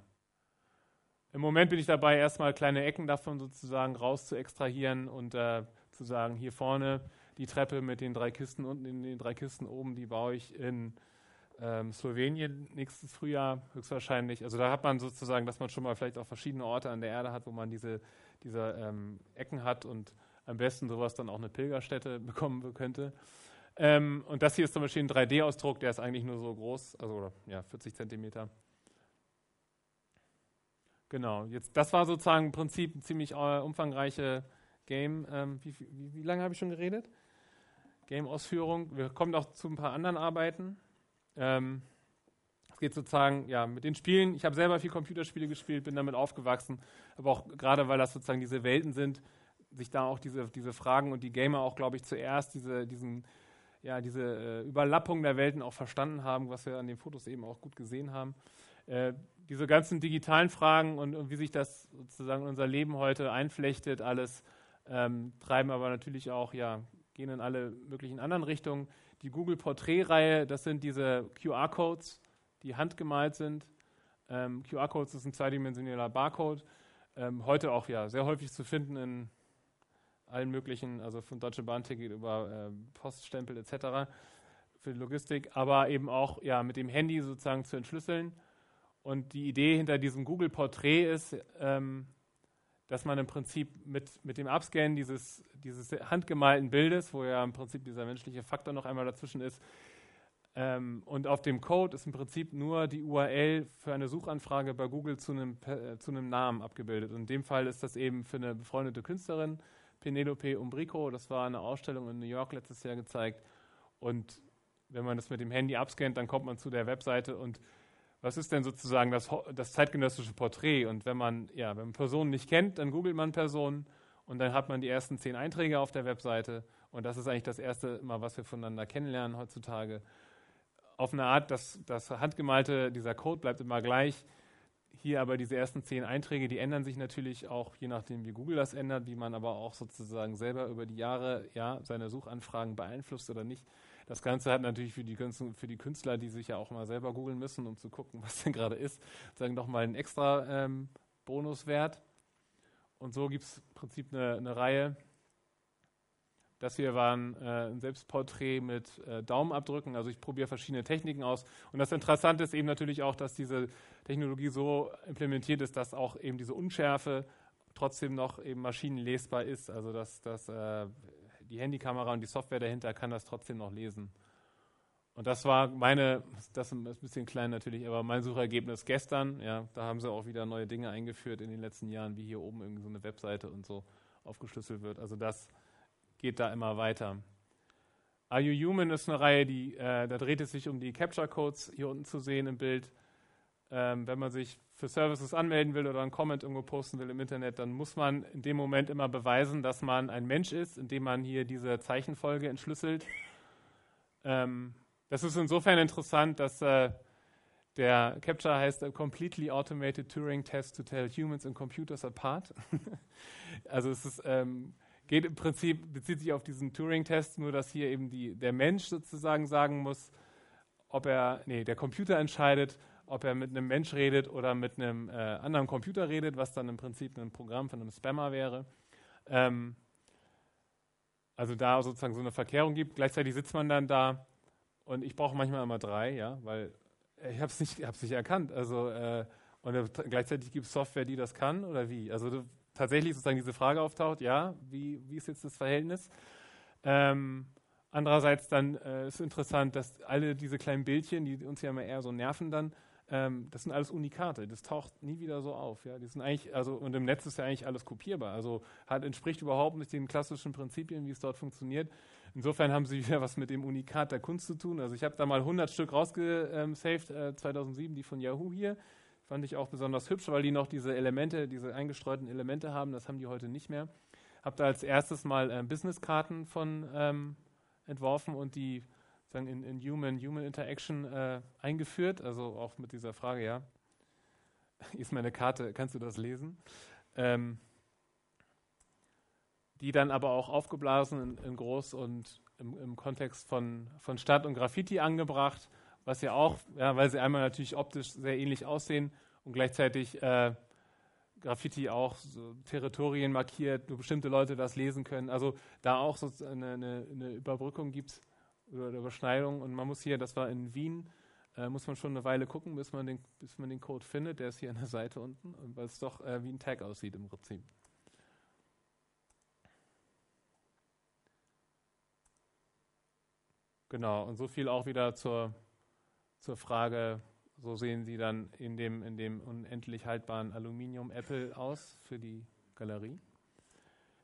Im Moment bin ich dabei, erstmal kleine Ecken davon sozusagen raus zu extrahieren und äh, zu sagen, hier vorne die Treppe mit den drei Kisten unten in den drei Kisten oben, die baue ich in ähm, Slowenien nächstes Frühjahr höchstwahrscheinlich. Also da hat man sozusagen, dass man schon mal vielleicht auch verschiedene Orte an der Erde hat, wo man diese, diese ähm, Ecken hat und am besten sowas dann auch eine Pilgerstätte bekommen könnte. Ähm, und das hier ist zum Beispiel ein 3D-Ausdruck, der ist eigentlich nur so groß, also ja, 40 Zentimeter. Genau, jetzt, das war sozusagen im Prinzip ein ziemlich äh, umfangreiche Game. Ähm, wie, wie, wie, lange habe ich schon geredet? Game-Ausführung. Wir kommen auch zu ein paar anderen Arbeiten. Ähm, es geht sozusagen, ja, mit den Spielen. Ich habe selber viel Computerspiele gespielt, bin damit aufgewachsen, aber auch gerade, weil das sozusagen diese Welten sind, sich da auch diese, diese Fragen und die Gamer auch, glaube ich, zuerst diese, diesen, ja, diese äh, Überlappung der Welten auch verstanden haben, was wir an den Fotos eben auch gut gesehen haben. Äh, diese ganzen digitalen Fragen und, und, wie sich das sozusagen in unser Leben heute einflechtet, alles ähm, treiben aber natürlich auch, ja, gehen in alle möglichen anderen Richtungen. Die Google Portrait-Reihe, das sind diese QR-Codes, die handgemalt sind. Ähm, QR-Codes ist ein zweidimensioneller Barcode. Ähm, heute auch ja sehr häufig zu finden in allen möglichen, also von Deutsche Bahn-Ticket über äh, Poststempel etc. für die Logistik, aber eben auch ja, mit dem Handy sozusagen zu entschlüsseln. Und die Idee hinter diesem Google Porträt ist, ähm, dass man im Prinzip mit, mit dem Abscannen dieses, dieses handgemalten Bildes, wo ja im Prinzip dieser menschliche Faktor noch einmal dazwischen ist, ähm, und auf dem Code ist im Prinzip nur die URL für eine Suchanfrage bei Google zu einem, äh, zu einem Namen abgebildet. Und in dem Fall ist das eben für eine befreundete Künstlerin Penelope Umbrico. Das war eine Ausstellung in New York letztes Jahr gezeigt. Und wenn man das mit dem Handy abscannt, dann kommt man zu der Webseite und was ist denn sozusagen das, das zeitgenössische Porträt? Und wenn man, ja, wenn man Personen nicht kennt, dann googelt man Personen und dann hat man die ersten zehn Einträge auf der Webseite. Und das ist eigentlich das erste Mal, was wir voneinander kennenlernen heutzutage. Auf eine Art, dass das handgemalte, dieser Code bleibt immer gleich. Hier aber diese ersten zehn Einträge, die ändern sich natürlich auch, je nachdem, wie Google das ändert, wie man aber auch sozusagen selber über die Jahre ja, seine Suchanfragen beeinflusst oder nicht. Das Ganze hat natürlich für die, Künstler, für die Künstler, die sich ja auch mal selber googeln müssen, um zu gucken, was denn gerade ist, sagen nochmal einen extra ähm, Bonuswert. Und so gibt es im Prinzip eine, eine, Reihe. Das hier war ein, äh, ein Selbstporträt mit äh, Daumenabdrücken. Also ich probiere verschiedene Techniken aus. Und das Interessante ist eben natürlich auch, dass diese Technologie so implementiert ist, dass auch eben diese Unschärfe trotzdem noch eben maschinenlesbar ist. Also dass, dass äh, die Handykamera und die Software dahinter kann das trotzdem noch lesen. Und das war meine, das ist ein bisschen klein natürlich, aber mein Suchergebnis gestern. Ja, da haben sie auch wieder neue Dinge eingeführt in den letzten Jahren, wie hier oben irgendwie so eine Webseite und so aufgeschlüsselt wird. Also das geht da immer weiter. Are You Human ist eine Reihe, die, äh, da dreht es sich um die Capture Codes hier unten zu sehen im Bild. Ähm, wenn man sich für Services anmelden will oder einen Comment irgendwo posten will im Internet, dann muss man in dem Moment immer beweisen, dass man ein Mensch ist, indem man hier diese Zeichenfolge entschlüsselt. Ähm, das ist insofern interessant, dass äh, der Capture heißt A Completely Automated Turing Test to Tell Humans and Computers Apart. also es ist, ähm, geht im Prinzip, bezieht sich auf diesen Turing-Test, nur dass hier eben die, der Mensch sozusagen sagen muss, ob er, nee, der Computer entscheidet, ob er mit einem Mensch redet oder mit einem äh, anderen Computer redet, was dann im Prinzip ein Programm von einem Spammer wäre. Ähm, also da sozusagen so eine Verkehrung gibt. Gleichzeitig sitzt man dann da und ich brauche manchmal immer drei, ja, weil ich habe es nicht, nicht erkannt. Also äh, und gleichzeitig gibt es Software, die das kann oder wie? Also tatsächlich sozusagen diese Frage auftaucht, ja, wie, wie ist jetzt das Verhältnis? Ähm, andererseits dann äh, ist interessant, dass alle diese kleinen Bildchen, die uns ja immer eher so nerven dann, ähm, das sind alles Unikate, das taucht nie wieder so auf. Ja? Die sind eigentlich, also, und im Netz ist ja eigentlich alles kopierbar. Also hat, entspricht überhaupt nicht den klassischen Prinzipien, wie es dort funktioniert. Insofern haben sie wieder was mit dem Unikat der Kunst zu tun. Also ich habe da mal 100 Stück rausgesaved, äh, 2007, die von Yahoo hier. Fand ich auch besonders hübsch, weil die noch diese Elemente, diese eingestreuten Elemente haben. Das haben die heute nicht mehr. Habe da als erstes mal äh, Businesskarten von ähm, entworfen und die sagen, in, in Human, Human Interaction äh, eingeführt, also auch mit dieser Frage, ja, ist meine Karte, kannst du das lesen? Ähm, die dann aber auch aufgeblasen in, in groß und im, im, Kontext von, von Stadt und Graffiti angebracht, was ja auch, ja, weil sie einmal natürlich optisch sehr ähnlich aussehen und gleichzeitig äh, Graffiti auch so Territorien markiert, nur bestimmte Leute das lesen können. Also da auch so eine, eine, eine Überbrückung gibt oder Überschneidung. Und man muss hier, das war in Wien, äh, muss man schon eine Weile gucken, bis man, den, bis man den Code findet. Der ist hier an der Seite unten, weil es doch äh, wie ein Tag aussieht im Prinzip. Genau, und so viel auch wieder zur, zur Frage, so sehen sie dann in dem, in dem unendlich haltbaren Aluminium-Apple aus für die Galerie.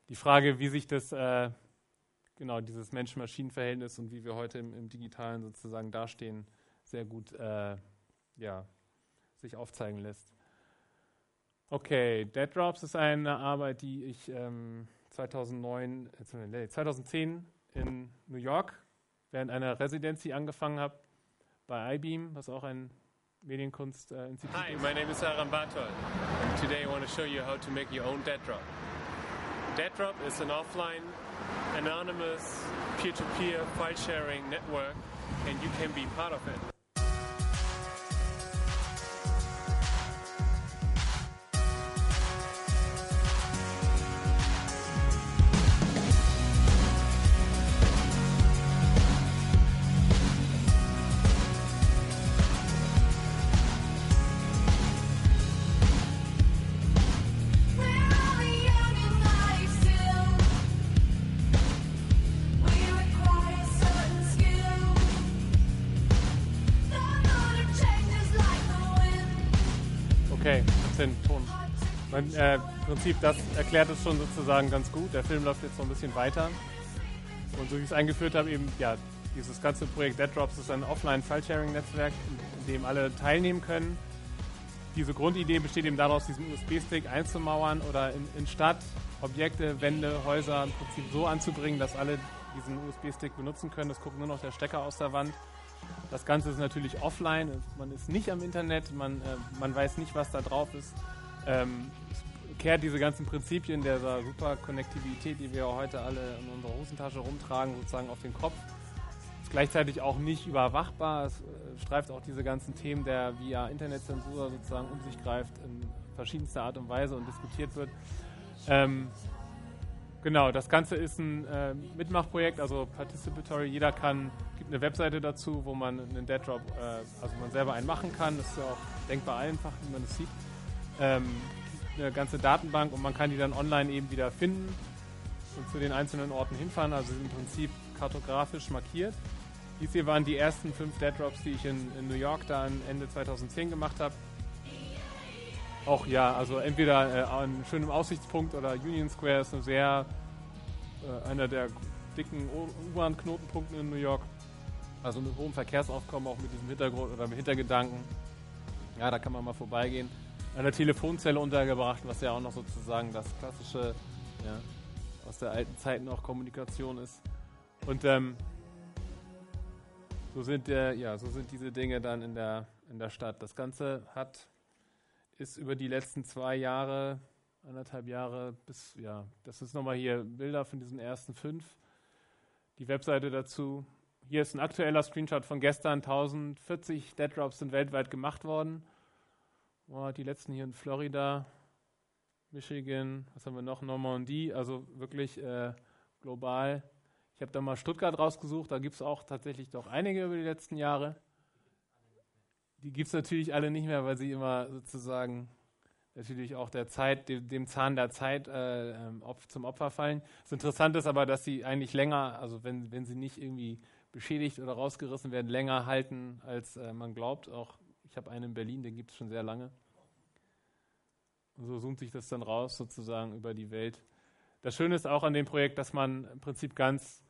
Die Frage, wie sich das äh, genau dieses Mensch-Maschinen-Verhältnis und wie wir heute im, im, Digitalen sozusagen dastehen, sehr gut äh, ja, sich aufzeigen lässt. Okay, Dead Drops ist eine Arbeit, die ich ähm, 2009, äh, 2010 in New York während einer Residency angefangen habe bei iBeam, was auch ein Medienkonstinstitut äh, Hi, my name is Aram Bartol and today I want to show you how to make your own Dead Drop. Dead Drop is an offline anonymous peer-to-peer file sharing network and you can be part of it. Äh, Im Prinzip, das erklärt es schon sozusagen ganz gut. Der Film läuft jetzt noch ein bisschen weiter. Und so wie ich es eingeführt habe, eben, ja, dieses ganze Projekt Dead Drops ist ein Offline-File-Sharing-Netzwerk, in dem alle teilnehmen können. Diese Grundidee besteht eben daraus, diesen USB-Stick einzumauern oder in, in Stadt Objekte, Wände, Häuser im Prinzip so anzubringen, dass alle diesen USB-Stick benutzen können. Es guckt nur noch der Stecker aus der Wand. Das Ganze ist natürlich offline. Man ist nicht am Internet. Man, äh, man weiß nicht, was da drauf ist. Ähm, kehrt diese ganzen Prinzipien der Superkonnektivität, die wir heute alle in unserer Hosentasche rumtragen, sozusagen auf den Kopf. Ist gleichzeitig auch nicht überwachbar. Es äh, streift auch diese ganzen Themen der via Internetzensur sozusagen um sich greift in verschiedenster Art und Weise und diskutiert wird. Ähm, Genau, das Ganze ist ein äh, Mitmachprojekt, also participatory. Jeder kann, gibt eine Webseite dazu, wo man einen Dead Drop, äh, also man selber einen machen kann. Das ist ja auch denkbar einfach, wie man es sieht. Ähm, eine ganze Datenbank und man kann die dann online eben wieder finden und zu den einzelnen Orten hinfahren. Also im Prinzip kartografisch markiert. Dies hier waren die ersten fünf Dead Drops, die ich in, in New York dann Ende 2010 gemacht habe. Auch ja, also entweder äh, an schönem Aussichtspunkt oder Union Square ist eine sehr äh, einer der dicken U-Bahn-Knotenpunkten in New York. Also mit hohem Verkehrsaufkommen, auch mit diesem Hintergrund oder mit Hintergedanken. Ja, da kann man mal vorbeigehen. Eine Telefonzelle untergebracht, was ja auch noch sozusagen das klassische, ja, aus der alten Zeit noch Kommunikation ist. Und ähm, so sind äh, ja, so sind diese Dinge dann in der in der Stadt. Das Ganze hat ist über die letzten zwei Jahre, anderthalb Jahre bis, ja, das ist nochmal hier Bilder von diesen ersten fünf. Die Webseite dazu. Hier ist ein aktueller Screenshot von gestern. 1040 Dead Drops sind weltweit gemacht worden. Oh, die letzten hier in Florida, Michigan, was haben wir noch? Normandie, also wirklich äh, global. Ich habe da mal Stuttgart rausgesucht, da gibt es auch tatsächlich doch einige über die letzten Jahre die gibt es natürlich alle nicht mehr, weil sie immer sozusagen natürlich auch der Zeit, dem, dem Zahn der Zeit äh, ähm, zum Opfer fallen. Das Interessante ist aber, dass sie eigentlich länger, also wenn, wenn sie nicht irgendwie beschädigt oder rausgerissen werden, länger halten, als äh, man glaubt. Auch ich habe einen in Berlin, den gibt es schon sehr lange. Und so zoomt sich das dann raus, sozusagen über die Welt. Das Schöne ist auch an dem Projekt, dass man im Prinzip ganz,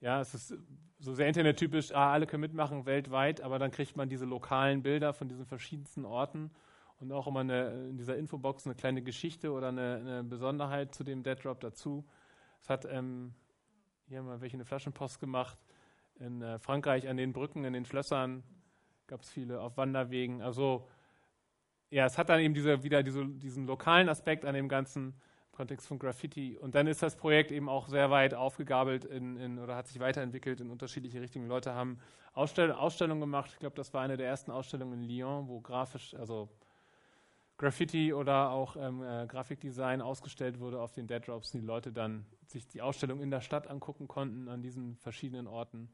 ja, es ist so sehr internettypisch, ah, alle können mitmachen weltweit, aber dann kriegt man diese lokalen Bilder von diesen verschiedensten Orten und auch immer eine, in dieser Infobox eine kleine Geschichte oder eine, eine Besonderheit zu dem Dead Drop dazu. Es hat ähm, hier mal welche eine Flaschenpost gemacht. In äh, Frankreich an den Brücken, in den Schlössern gab es viele auf Wanderwegen. Also ja, es hat dann eben diese, wieder diese, diesen lokalen Aspekt an dem Ganzen Kontext von Graffiti. Und dann ist das Projekt eben auch sehr weit aufgegabelt in, in, oder hat sich weiterentwickelt in unterschiedliche Richtungen. Leute haben Ausstell Ausstellungen gemacht. Ich glaube, das war eine der ersten Ausstellungen in Lyon, wo grafisch, also Graffiti oder auch ähm, äh, Grafikdesign ausgestellt wurde auf den Dead Drops, die Leute dann sich die Ausstellung in der Stadt angucken konnten, an diesen verschiedenen Orten.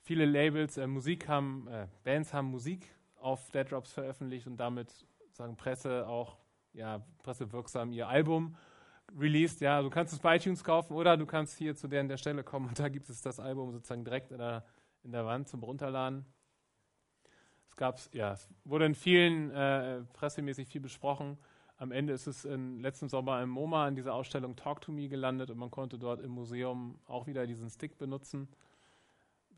Viele Labels, äh, Musik haben, äh, Bands haben Musik auf Dead Drops veröffentlicht und damit sagen Presse auch ja, pressewirksam ihr Album released. Ja, du kannst es bei iTunes kaufen oder du kannst hier zu der, der Stelle kommen und da gibt es das Album sozusagen direkt in der, in der Wand zum Runterladen. Es gab, ja, es wurde in vielen äh, pressemäßig viel besprochen. Am Ende ist es in, letzten Sommer im MoMA in dieser Ausstellung Talk to Me gelandet und man konnte dort im Museum auch wieder diesen Stick benutzen.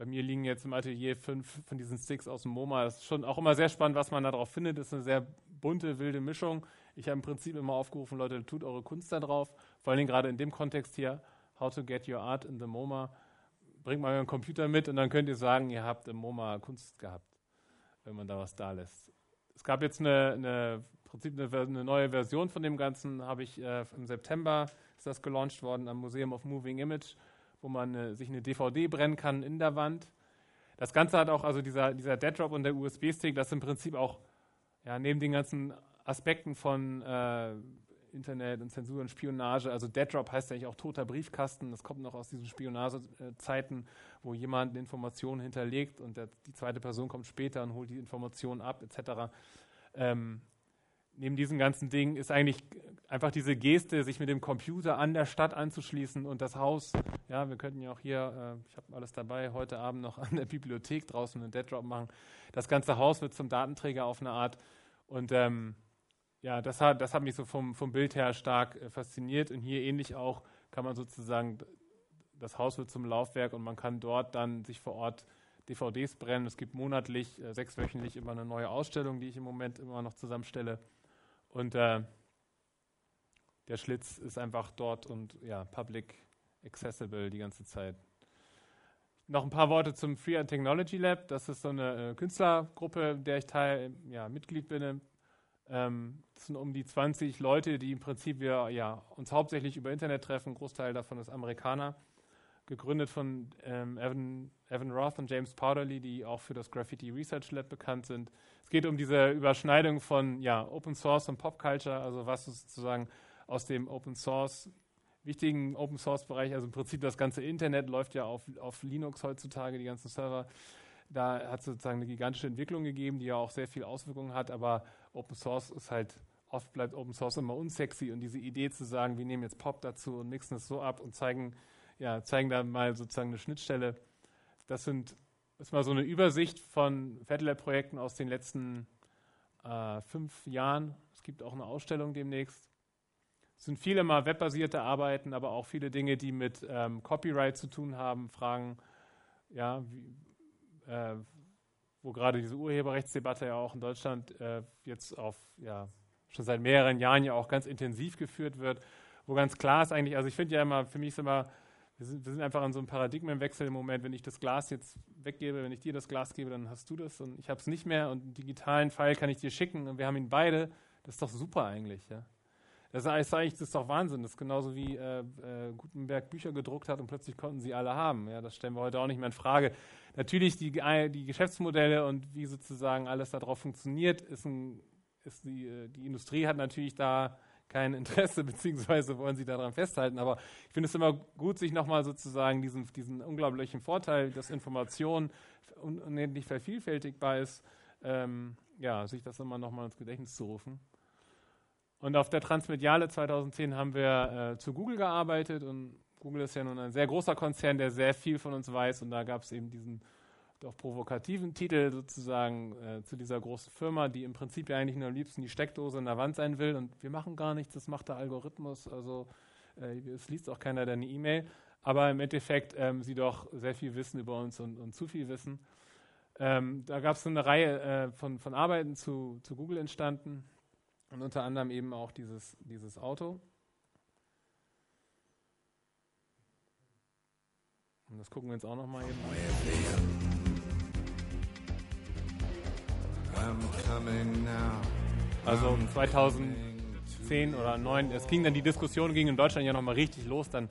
Bei mir liegen jetzt im Atelier fünf von diesen Sticks aus dem MoMA. Das ist schon auch immer sehr spannend, was man da drauf findet. Das ist eine sehr bunte, wilde Mischung. Ich habe im Prinzip immer aufgerufen, Leute, tut eure Kunst da drauf. Vor Dingen gerade in dem Kontext hier, How to get your art in the MoMA. Bringt mal euren Computer mit und dann könnt ihr sagen, ihr habt im MoMA Kunst gehabt, wenn man da was da lässt. Es gab jetzt eine, eine, Prinzip eine, eine neue Version von dem Ganzen, habe ich äh, im September ist das gelauncht worden am Museum of Moving Image, wo man äh, sich eine DVD brennen kann in der Wand. Das Ganze hat auch, also dieser, dieser Dead Drop und der USB-Stick, das im Prinzip auch ja, neben den ganzen Aspekten von äh, Internet und Zensur und Spionage. Also Dead Drop heißt ja eigentlich auch toter Briefkasten. Das kommt noch aus diesen Spionagezeiten, wo jemand Informationen hinterlegt und der, die zweite Person kommt später und holt die Informationen ab, etc. Ähm, neben diesen ganzen Dingen ist eigentlich einfach diese Geste, sich mit dem Computer an der Stadt anzuschließen und das Haus, ja, wir könnten ja auch hier, äh, ich habe alles dabei, heute Abend noch an der Bibliothek draußen einen Dead Drop machen. Das ganze Haus wird zum Datenträger auf eine Art und ähm, ja, das hat, das hat mich so vom, vom Bild her stark äh, fasziniert. Und hier ähnlich auch kann man sozusagen, das Haus wird zum Laufwerk und man kann dort dann sich vor Ort DVDs brennen. Es gibt monatlich, äh, sechswöchentlich immer eine neue Ausstellung, die ich im Moment immer noch zusammenstelle. Und äh, der Schlitz ist einfach dort und ja, public accessible die ganze Zeit. Noch ein paar Worte zum Free and Technology Lab. Das ist so eine äh, Künstlergruppe, der ich Teil, ja, Mitglied bin. Ähm, das sind um die 20 Leute, die im Prinzip wir ja, uns hauptsächlich über Internet treffen. Ein Großteil davon ist Amerikaner. Gegründet von ähm, Evan, Evan Roth und James Powderly, die auch für das Graffiti Research Lab bekannt sind. Es geht um diese Überschneidung von ja, Open Source und Pop Culture, also was sozusagen aus dem Open Source wichtigen Open Source Bereich, also im Prinzip das ganze Internet läuft ja auf, auf Linux heutzutage, die ganzen Server. Da hat es sozusagen eine gigantische Entwicklung gegeben, die ja auch sehr viel Auswirkungen hat, aber Open Source ist halt, oft bleibt Open Source immer unsexy und diese Idee zu sagen, wir nehmen jetzt Pop dazu und mixen es so ab und zeigen, ja, zeigen da mal sozusagen eine Schnittstelle. Das sind, ist mal so eine Übersicht von FedLab-Projekten aus den letzten äh, fünf Jahren. Es gibt auch eine Ausstellung demnächst. Es sind viele mal webbasierte Arbeiten, aber auch viele Dinge, die mit ähm, Copyright zu tun haben, Fragen, ja, wie, äh, wo gerade diese Urheberrechtsdebatte ja auch in Deutschland äh, jetzt auf, ja, schon seit mehreren Jahren ja auch ganz intensiv geführt wird, wo ganz klar ist eigentlich, also ich finde ja immer, für mich ist immer, wir sind, wir sind einfach an so einem Paradigmenwechsel im Moment, wenn ich das Glas jetzt weggebe, wenn ich dir das Glas gebe, dann hast du das und ich habe es nicht mehr und einen digitalen Pfeil kann ich dir schicken und wir haben ihn beide, das ist doch super eigentlich, ja. Das ist eigentlich das ist doch Wahnsinn. Das ist genauso wie äh, äh, Gutenberg Bücher gedruckt hat und plötzlich konnten sie alle haben. Ja, das stellen wir heute auch nicht mehr in Frage. Natürlich die, die Geschäftsmodelle und wie sozusagen alles darauf funktioniert, ist, ein, ist die, äh, die Industrie hat natürlich da kein Interesse, beziehungsweise wollen sie daran festhalten. Aber ich finde es immer gut, sich nochmal sozusagen diesen, diesen unglaublichen Vorteil, dass Information unendlich vervielfältigbar ist, ähm, ja, sich das immer nochmal ins Gedächtnis zu rufen. Und auf der Transmediale 2010 haben wir äh, zu Google gearbeitet und Google ist ja nun ein sehr großer Konzern, der sehr viel von uns weiß und da gab es eben diesen doch provokativen Titel sozusagen äh, zu dieser großen Firma, die im Prinzip ja eigentlich nur am liebsten die Steckdose in der Wand sein will und wir machen gar nichts, das macht der Algorithmus, also äh, es liest auch keiner deine E-Mail, aber im Endeffekt ähm, sie doch sehr viel wissen über uns und, und zu viel wissen. Ähm, da gab es eine Reihe äh, von, von Arbeiten zu, zu Google entstanden, und unter anderem eben auch dieses, dieses Auto. Und das gucken wir uns auch nochmal eben an. Also 2010 oder 2009, es ging dann, die Diskussion ging in Deutschland ja nochmal richtig los, dann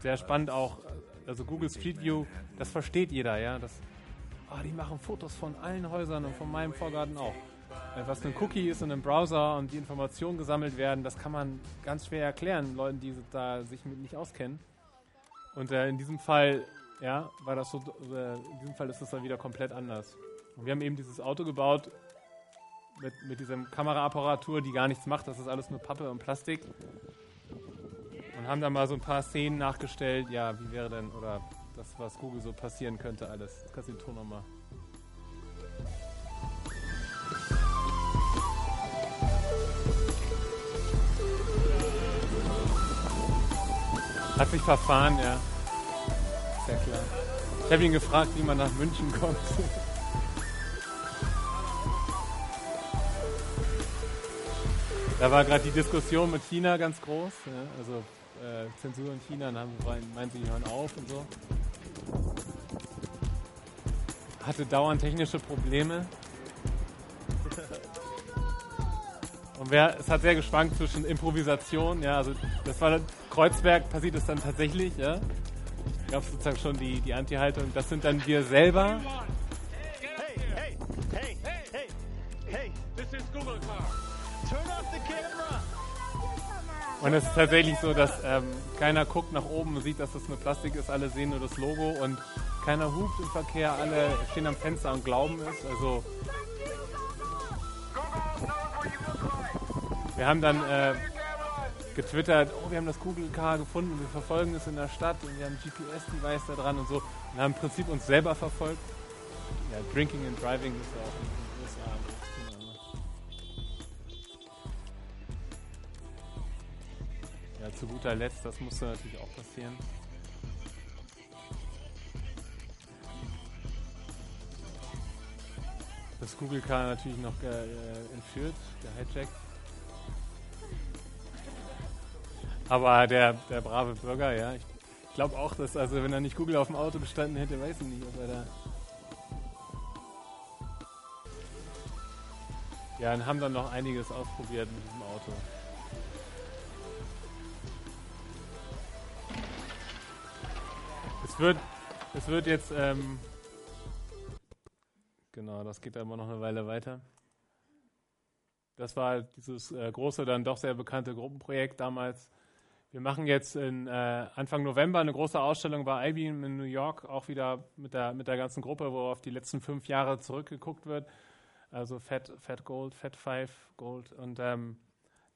sehr spannend auch, also Google Street View, das versteht jeder, ja, das, oh, die machen Fotos von allen Häusern und von meinem Vorgarten auch. Was ein Cookie ist in einem Browser und die Informationen gesammelt werden, das kann man ganz schwer erklären, Leuten, die da sich mit nicht auskennen. Und äh, in diesem Fall, ja, war das so, äh, in diesem Fall ist das dann wieder komplett anders. Und wir haben eben dieses Auto gebaut mit, mit dieser Kameraapparatur, die gar nichts macht, das ist alles nur Pappe und Plastik. Und haben dann mal so ein paar Szenen nachgestellt, ja, wie wäre denn, oder das, was Google so passieren könnte, alles. Jetzt kannst du den Ton nochmal. Hat sich verfahren, ja. Sehr klar. Ich habe ihn gefragt, wie man nach München kommt. Da war gerade die Diskussion mit China ganz groß. Ja, also äh, Zensur in China, dann meinen sie, die hören auf und so. Hatte dauernd technische Probleme. Und wer, es hat sehr geschwankt zwischen Improvisation, ja, also das war Kreuzberg passiert es dann tatsächlich, ja. Gab es sozusagen schon die, die Anti-Haltung. Das sind dann wir selber. Und es ist tatsächlich so, dass ähm, keiner guckt nach oben und sieht, dass das mit Plastik ist. Alle sehen nur das Logo und keiner hupt im Verkehr. Alle stehen am Fenster und glauben es. Also wir haben dann äh, getwittert, oh, wir haben das Car gefunden, wir verfolgen es in der Stadt und wir haben GPS-Device da dran und so und haben im Prinzip uns selber verfolgt. Ja, Drinking and Driving ist ja auch ein Ja, zu guter Letzt, das musste natürlich auch passieren. das Google Car natürlich noch äh, entführt, gehijackt. Aber der, der brave Bürger, ja, ich glaube auch, dass, also wenn er nicht Google auf dem Auto gestanden hätte, weiß ich nicht, ob er da. Ja, und haben dann noch einiges ausprobiert mit diesem Auto. Es wird, es wird jetzt, ähm, genau, das geht aber noch eine Weile weiter. Das war dieses äh, große, dann doch sehr bekannte Gruppenprojekt damals. Wir machen jetzt in, äh, Anfang November eine große Ausstellung bei IBM in New York, auch wieder mit der, mit der ganzen Gruppe, wo auf die letzten fünf Jahre zurückgeguckt wird. Also Fat, Fat Gold, Fat Five Gold. Und ähm,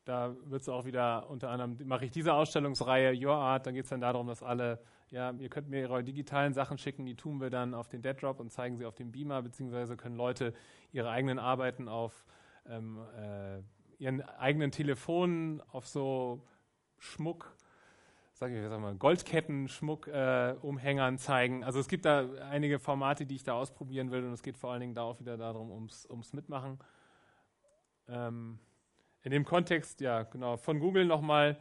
da wird es auch wieder unter anderem, mache ich diese Ausstellungsreihe Your Art, da geht es dann darum, dass alle ja, ihr könnt mir eure digitalen Sachen schicken, die tun wir dann auf den Dead Drop und zeigen sie auf dem Beamer, beziehungsweise können Leute ihre eigenen Arbeiten auf ähm, äh, ihren eigenen Telefonen, auf so Schmuck, sag ich sag mal, Goldketten, Schmuck, äh, Umhängern zeigen. Also es gibt da einige Formate, die ich da ausprobieren will und es geht vor allen Dingen da auch wieder darum, ums, ums Mitmachen. Ähm, in dem Kontext, ja, genau, von Google nochmal,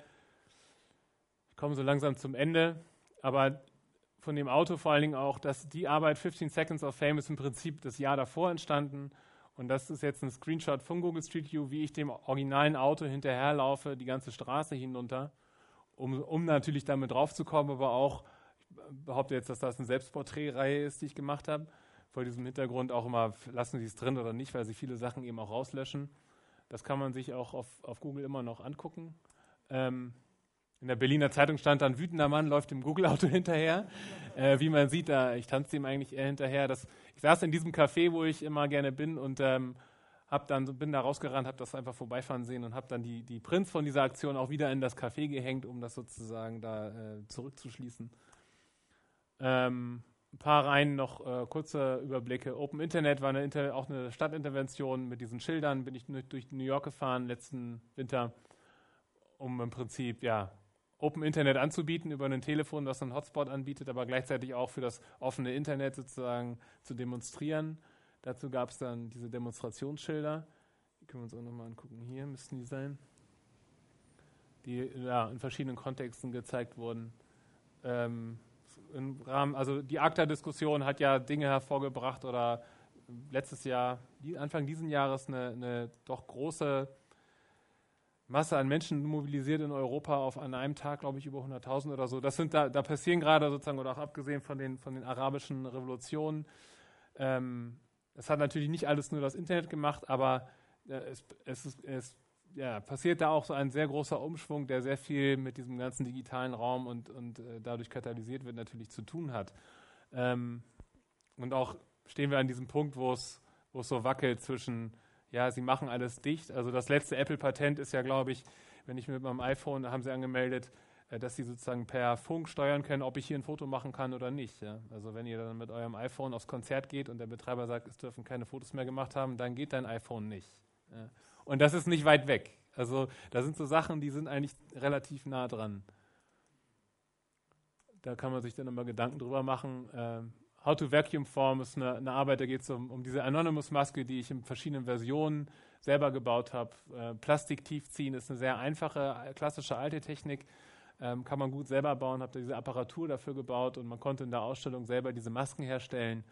ich komme so langsam zum Ende aber von dem Auto vor allen Dingen auch, dass die Arbeit 15 Seconds of Fame ist im Prinzip das Jahr davor entstanden. Und das ist jetzt ein Screenshot von Google Street View, wie ich dem originalen Auto hinterherlaufe, die ganze Straße hinunter, um, um natürlich damit draufzukommen, aber auch, ich behaupte jetzt, dass das eine Selbstporträtreihe ist, die ich gemacht habe. Vor diesem Hintergrund auch immer, lassen Sie es drin oder nicht, weil sie viele Sachen eben auch rauslöschen. Das kann man sich auch auf, auf Google immer noch angucken. Ähm, in der Berliner Zeitung stand dann, wütender Mann läuft dem Google-Auto hinterher. Äh, wie man sieht, da, ich tanze ihm eigentlich eher hinterher. Das, ich saß in diesem Café, wo ich immer gerne bin und ähm, hab dann, bin da rausgerannt, habe das einfach vorbeifahren sehen und habe dann die, die Prints von dieser Aktion auch wieder in das Café gehängt, um das sozusagen da äh, zurückzuschließen. Ähm, ein paar Reihen noch äh, kurze Überblicke. Open Internet war eine Inter auch eine Stadtintervention mit diesen Schildern. Bin ich durch New York gefahren letzten Winter, um im Prinzip ja Open Internet anzubieten über ein Telefon, das einen Hotspot anbietet, aber gleichzeitig auch für das offene Internet sozusagen zu demonstrieren. Dazu gab es dann diese Demonstrationsschilder. Die können wir uns auch nochmal angucken. Hier müssten die sein. Die ja, in verschiedenen Kontexten gezeigt wurden. Ähm, im Rahmen, also die ACTA-Diskussion hat ja Dinge hervorgebracht oder letztes Jahr, Anfang dieses Jahres eine, eine doch große Masse an Menschen mobilisiert in Europa auf an einem Tag, glaube ich, über 100.000 oder so. Das sind da, da passieren gerade sozusagen, oder auch abgesehen von den, von den arabischen Revolutionen. Ähm, das hat natürlich nicht alles nur das Internet gemacht, aber äh, es, es, ist, es ja, passiert da auch so ein sehr großer Umschwung, der sehr viel mit diesem ganzen digitalen Raum und, und äh, dadurch katalysiert wird, natürlich zu tun hat. Ähm, und auch stehen wir an diesem Punkt, wo es so wackelt zwischen ja, sie machen alles dicht. Also das letzte Apple-Patent ist ja, glaube ich, wenn ich mit meinem iPhone, haben sie angemeldet, äh, dass sie sozusagen per Funk steuern können, ob ich hier ein Foto machen kann oder nicht. Ja? Also wenn ihr dann mit eurem iPhone aufs Konzert geht und der Betreiber sagt, es dürfen keine Fotos mehr gemacht haben, dann geht dein iPhone nicht. Ja? Und das ist nicht weit weg. Also da sind so Sachen, die sind eigentlich relativ nah dran. Da kann man sich dann immer Gedanken drüber machen. Ähm, How to Vacuum Form ist eine, eine Arbeit, da geht es um, um, diese Anonymous-Maske, die ich in verschiedenen Versionen selber gebaut habe. Äh, Plastik tiefziehen ist eine sehr einfache, klassische alte Technik. Ähm, kann man gut selber bauen, habe diese Apparatur dafür gebaut und man konnte in der Ausstellung selber diese Masken herstellen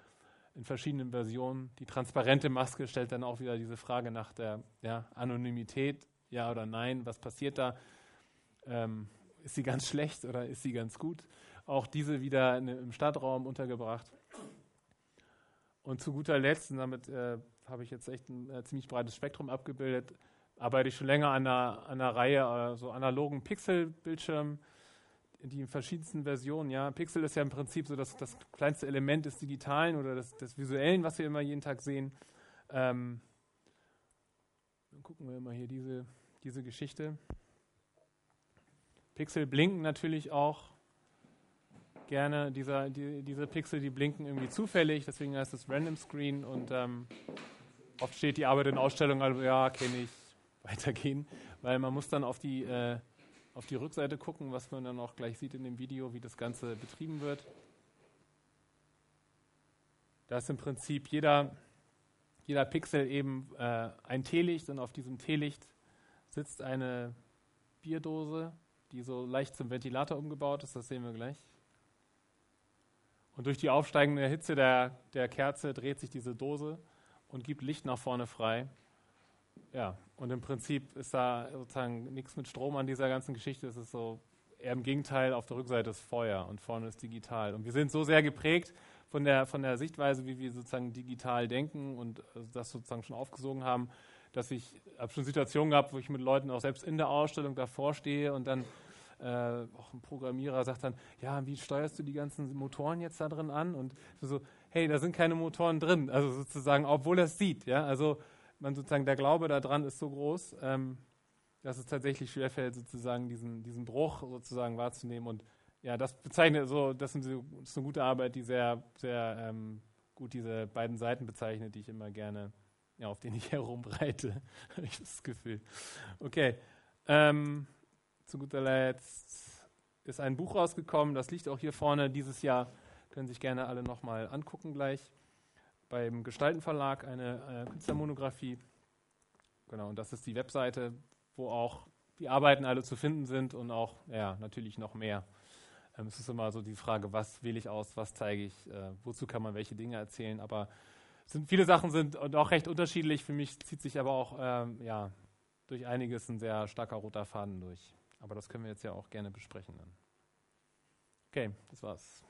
in verschiedenen Versionen. Die transparente Maske stellt dann auch wieder diese Frage nach der ja, Anonymität, ja oder nein, was passiert da? Ähm, ist sie ganz schlecht oder ist sie ganz gut? Auch diese wieder in, im Stadtraum untergebracht. Und zu guter Letzt, und damit äh, habe ich jetzt echt ein äh, ziemlich breites Spektrum abgebildet, arbeite ich schon länger an einer, an einer Reihe äh, so analogen Pixel-Bildschirmen, die in verschiedensten Versionen, ja. Pixel ist ja im Prinzip so das, das kleinste Element des Digitalen oder des, des Visuellen, was wir immer jeden Tag sehen. Ähm, dann gucken wir mal hier diese, diese Geschichte. Pixel blinken natürlich auch gerne. Dieser, die, diese Pixel, die blinken irgendwie zufällig, deswegen heißt es Random Screen und ähm, oft steht die Arbeit in Ausstellungen, also ja, kenne ich, weitergehen, weil man muss dann auf die, äh, auf die Rückseite gucken, was man dann auch gleich sieht in dem Video, wie das Ganze betrieben wird. Da ist im Prinzip jeder, jeder Pixel eben äh, ein Teelicht und auf diesem Teelicht sitzt eine Bierdose, die so leicht zum Ventilator umgebaut ist, das sehen wir gleich. Und durch die aufsteigende Hitze der, der Kerze dreht sich diese Dose und gibt Licht nach vorne frei. Ja, und im Prinzip ist da sozusagen nichts mit Strom an dieser ganzen Geschichte. Es ist so eher im Gegenteil, auf der Rückseite ist Feuer und vorne ist digital. Und wir sind so sehr geprägt von der, von der Sichtweise, wie wir sozusagen digital denken und äh, das sozusagen schon aufgesogen haben, dass ich habe schon Situationen gehabt, wo ich mit Leuten auch selbst in der Ausstellung davor stehe und dann äh, auch ein Programmierer sagt dann, ja, wie steuerst du die ganzen Motoren jetzt da drin an? Und so, hey, da sind keine Motoren drin, also sozusagen, obwohl er es sieht, ja, also man sozusagen, der Glaube daran ist so groß, ähm, dass es tatsächlich schwerfällt, sozusagen diesen, diesen Bruch sozusagen wahrzunehmen und ja, das bezeichnet so, das, ist eine gute Arbeit, die sehr, sehr ähm, gut diese beiden Seiten bezeichnet, die ich immer gerne, ja, auf denen ich herumreite, habe ich das Gefühl. Okay. Ähm, zu guter Letzt ist ein Buch rausgekommen, das liegt auch hier vorne dieses Jahr, können sich gerne alle nochmal angucken gleich. Beim Gestaltenverlag eine äh, Künstlermonographie. Genau, und das ist die Webseite, wo auch die Arbeiten alle zu finden sind und auch, ja, natürlich noch mehr. Ähm, es ist immer so die Frage, was wähle ich aus, was zeige ich, äh, wozu kann man welche Dinge erzählen. Aber sind, viele Sachen sind und auch recht unterschiedlich. Für mich zieht sich aber auch ähm, ja, durch einiges ein sehr starker roter Faden durch. Aber das können wir jetzt ja auch gerne besprechen dann. Okay, das war's.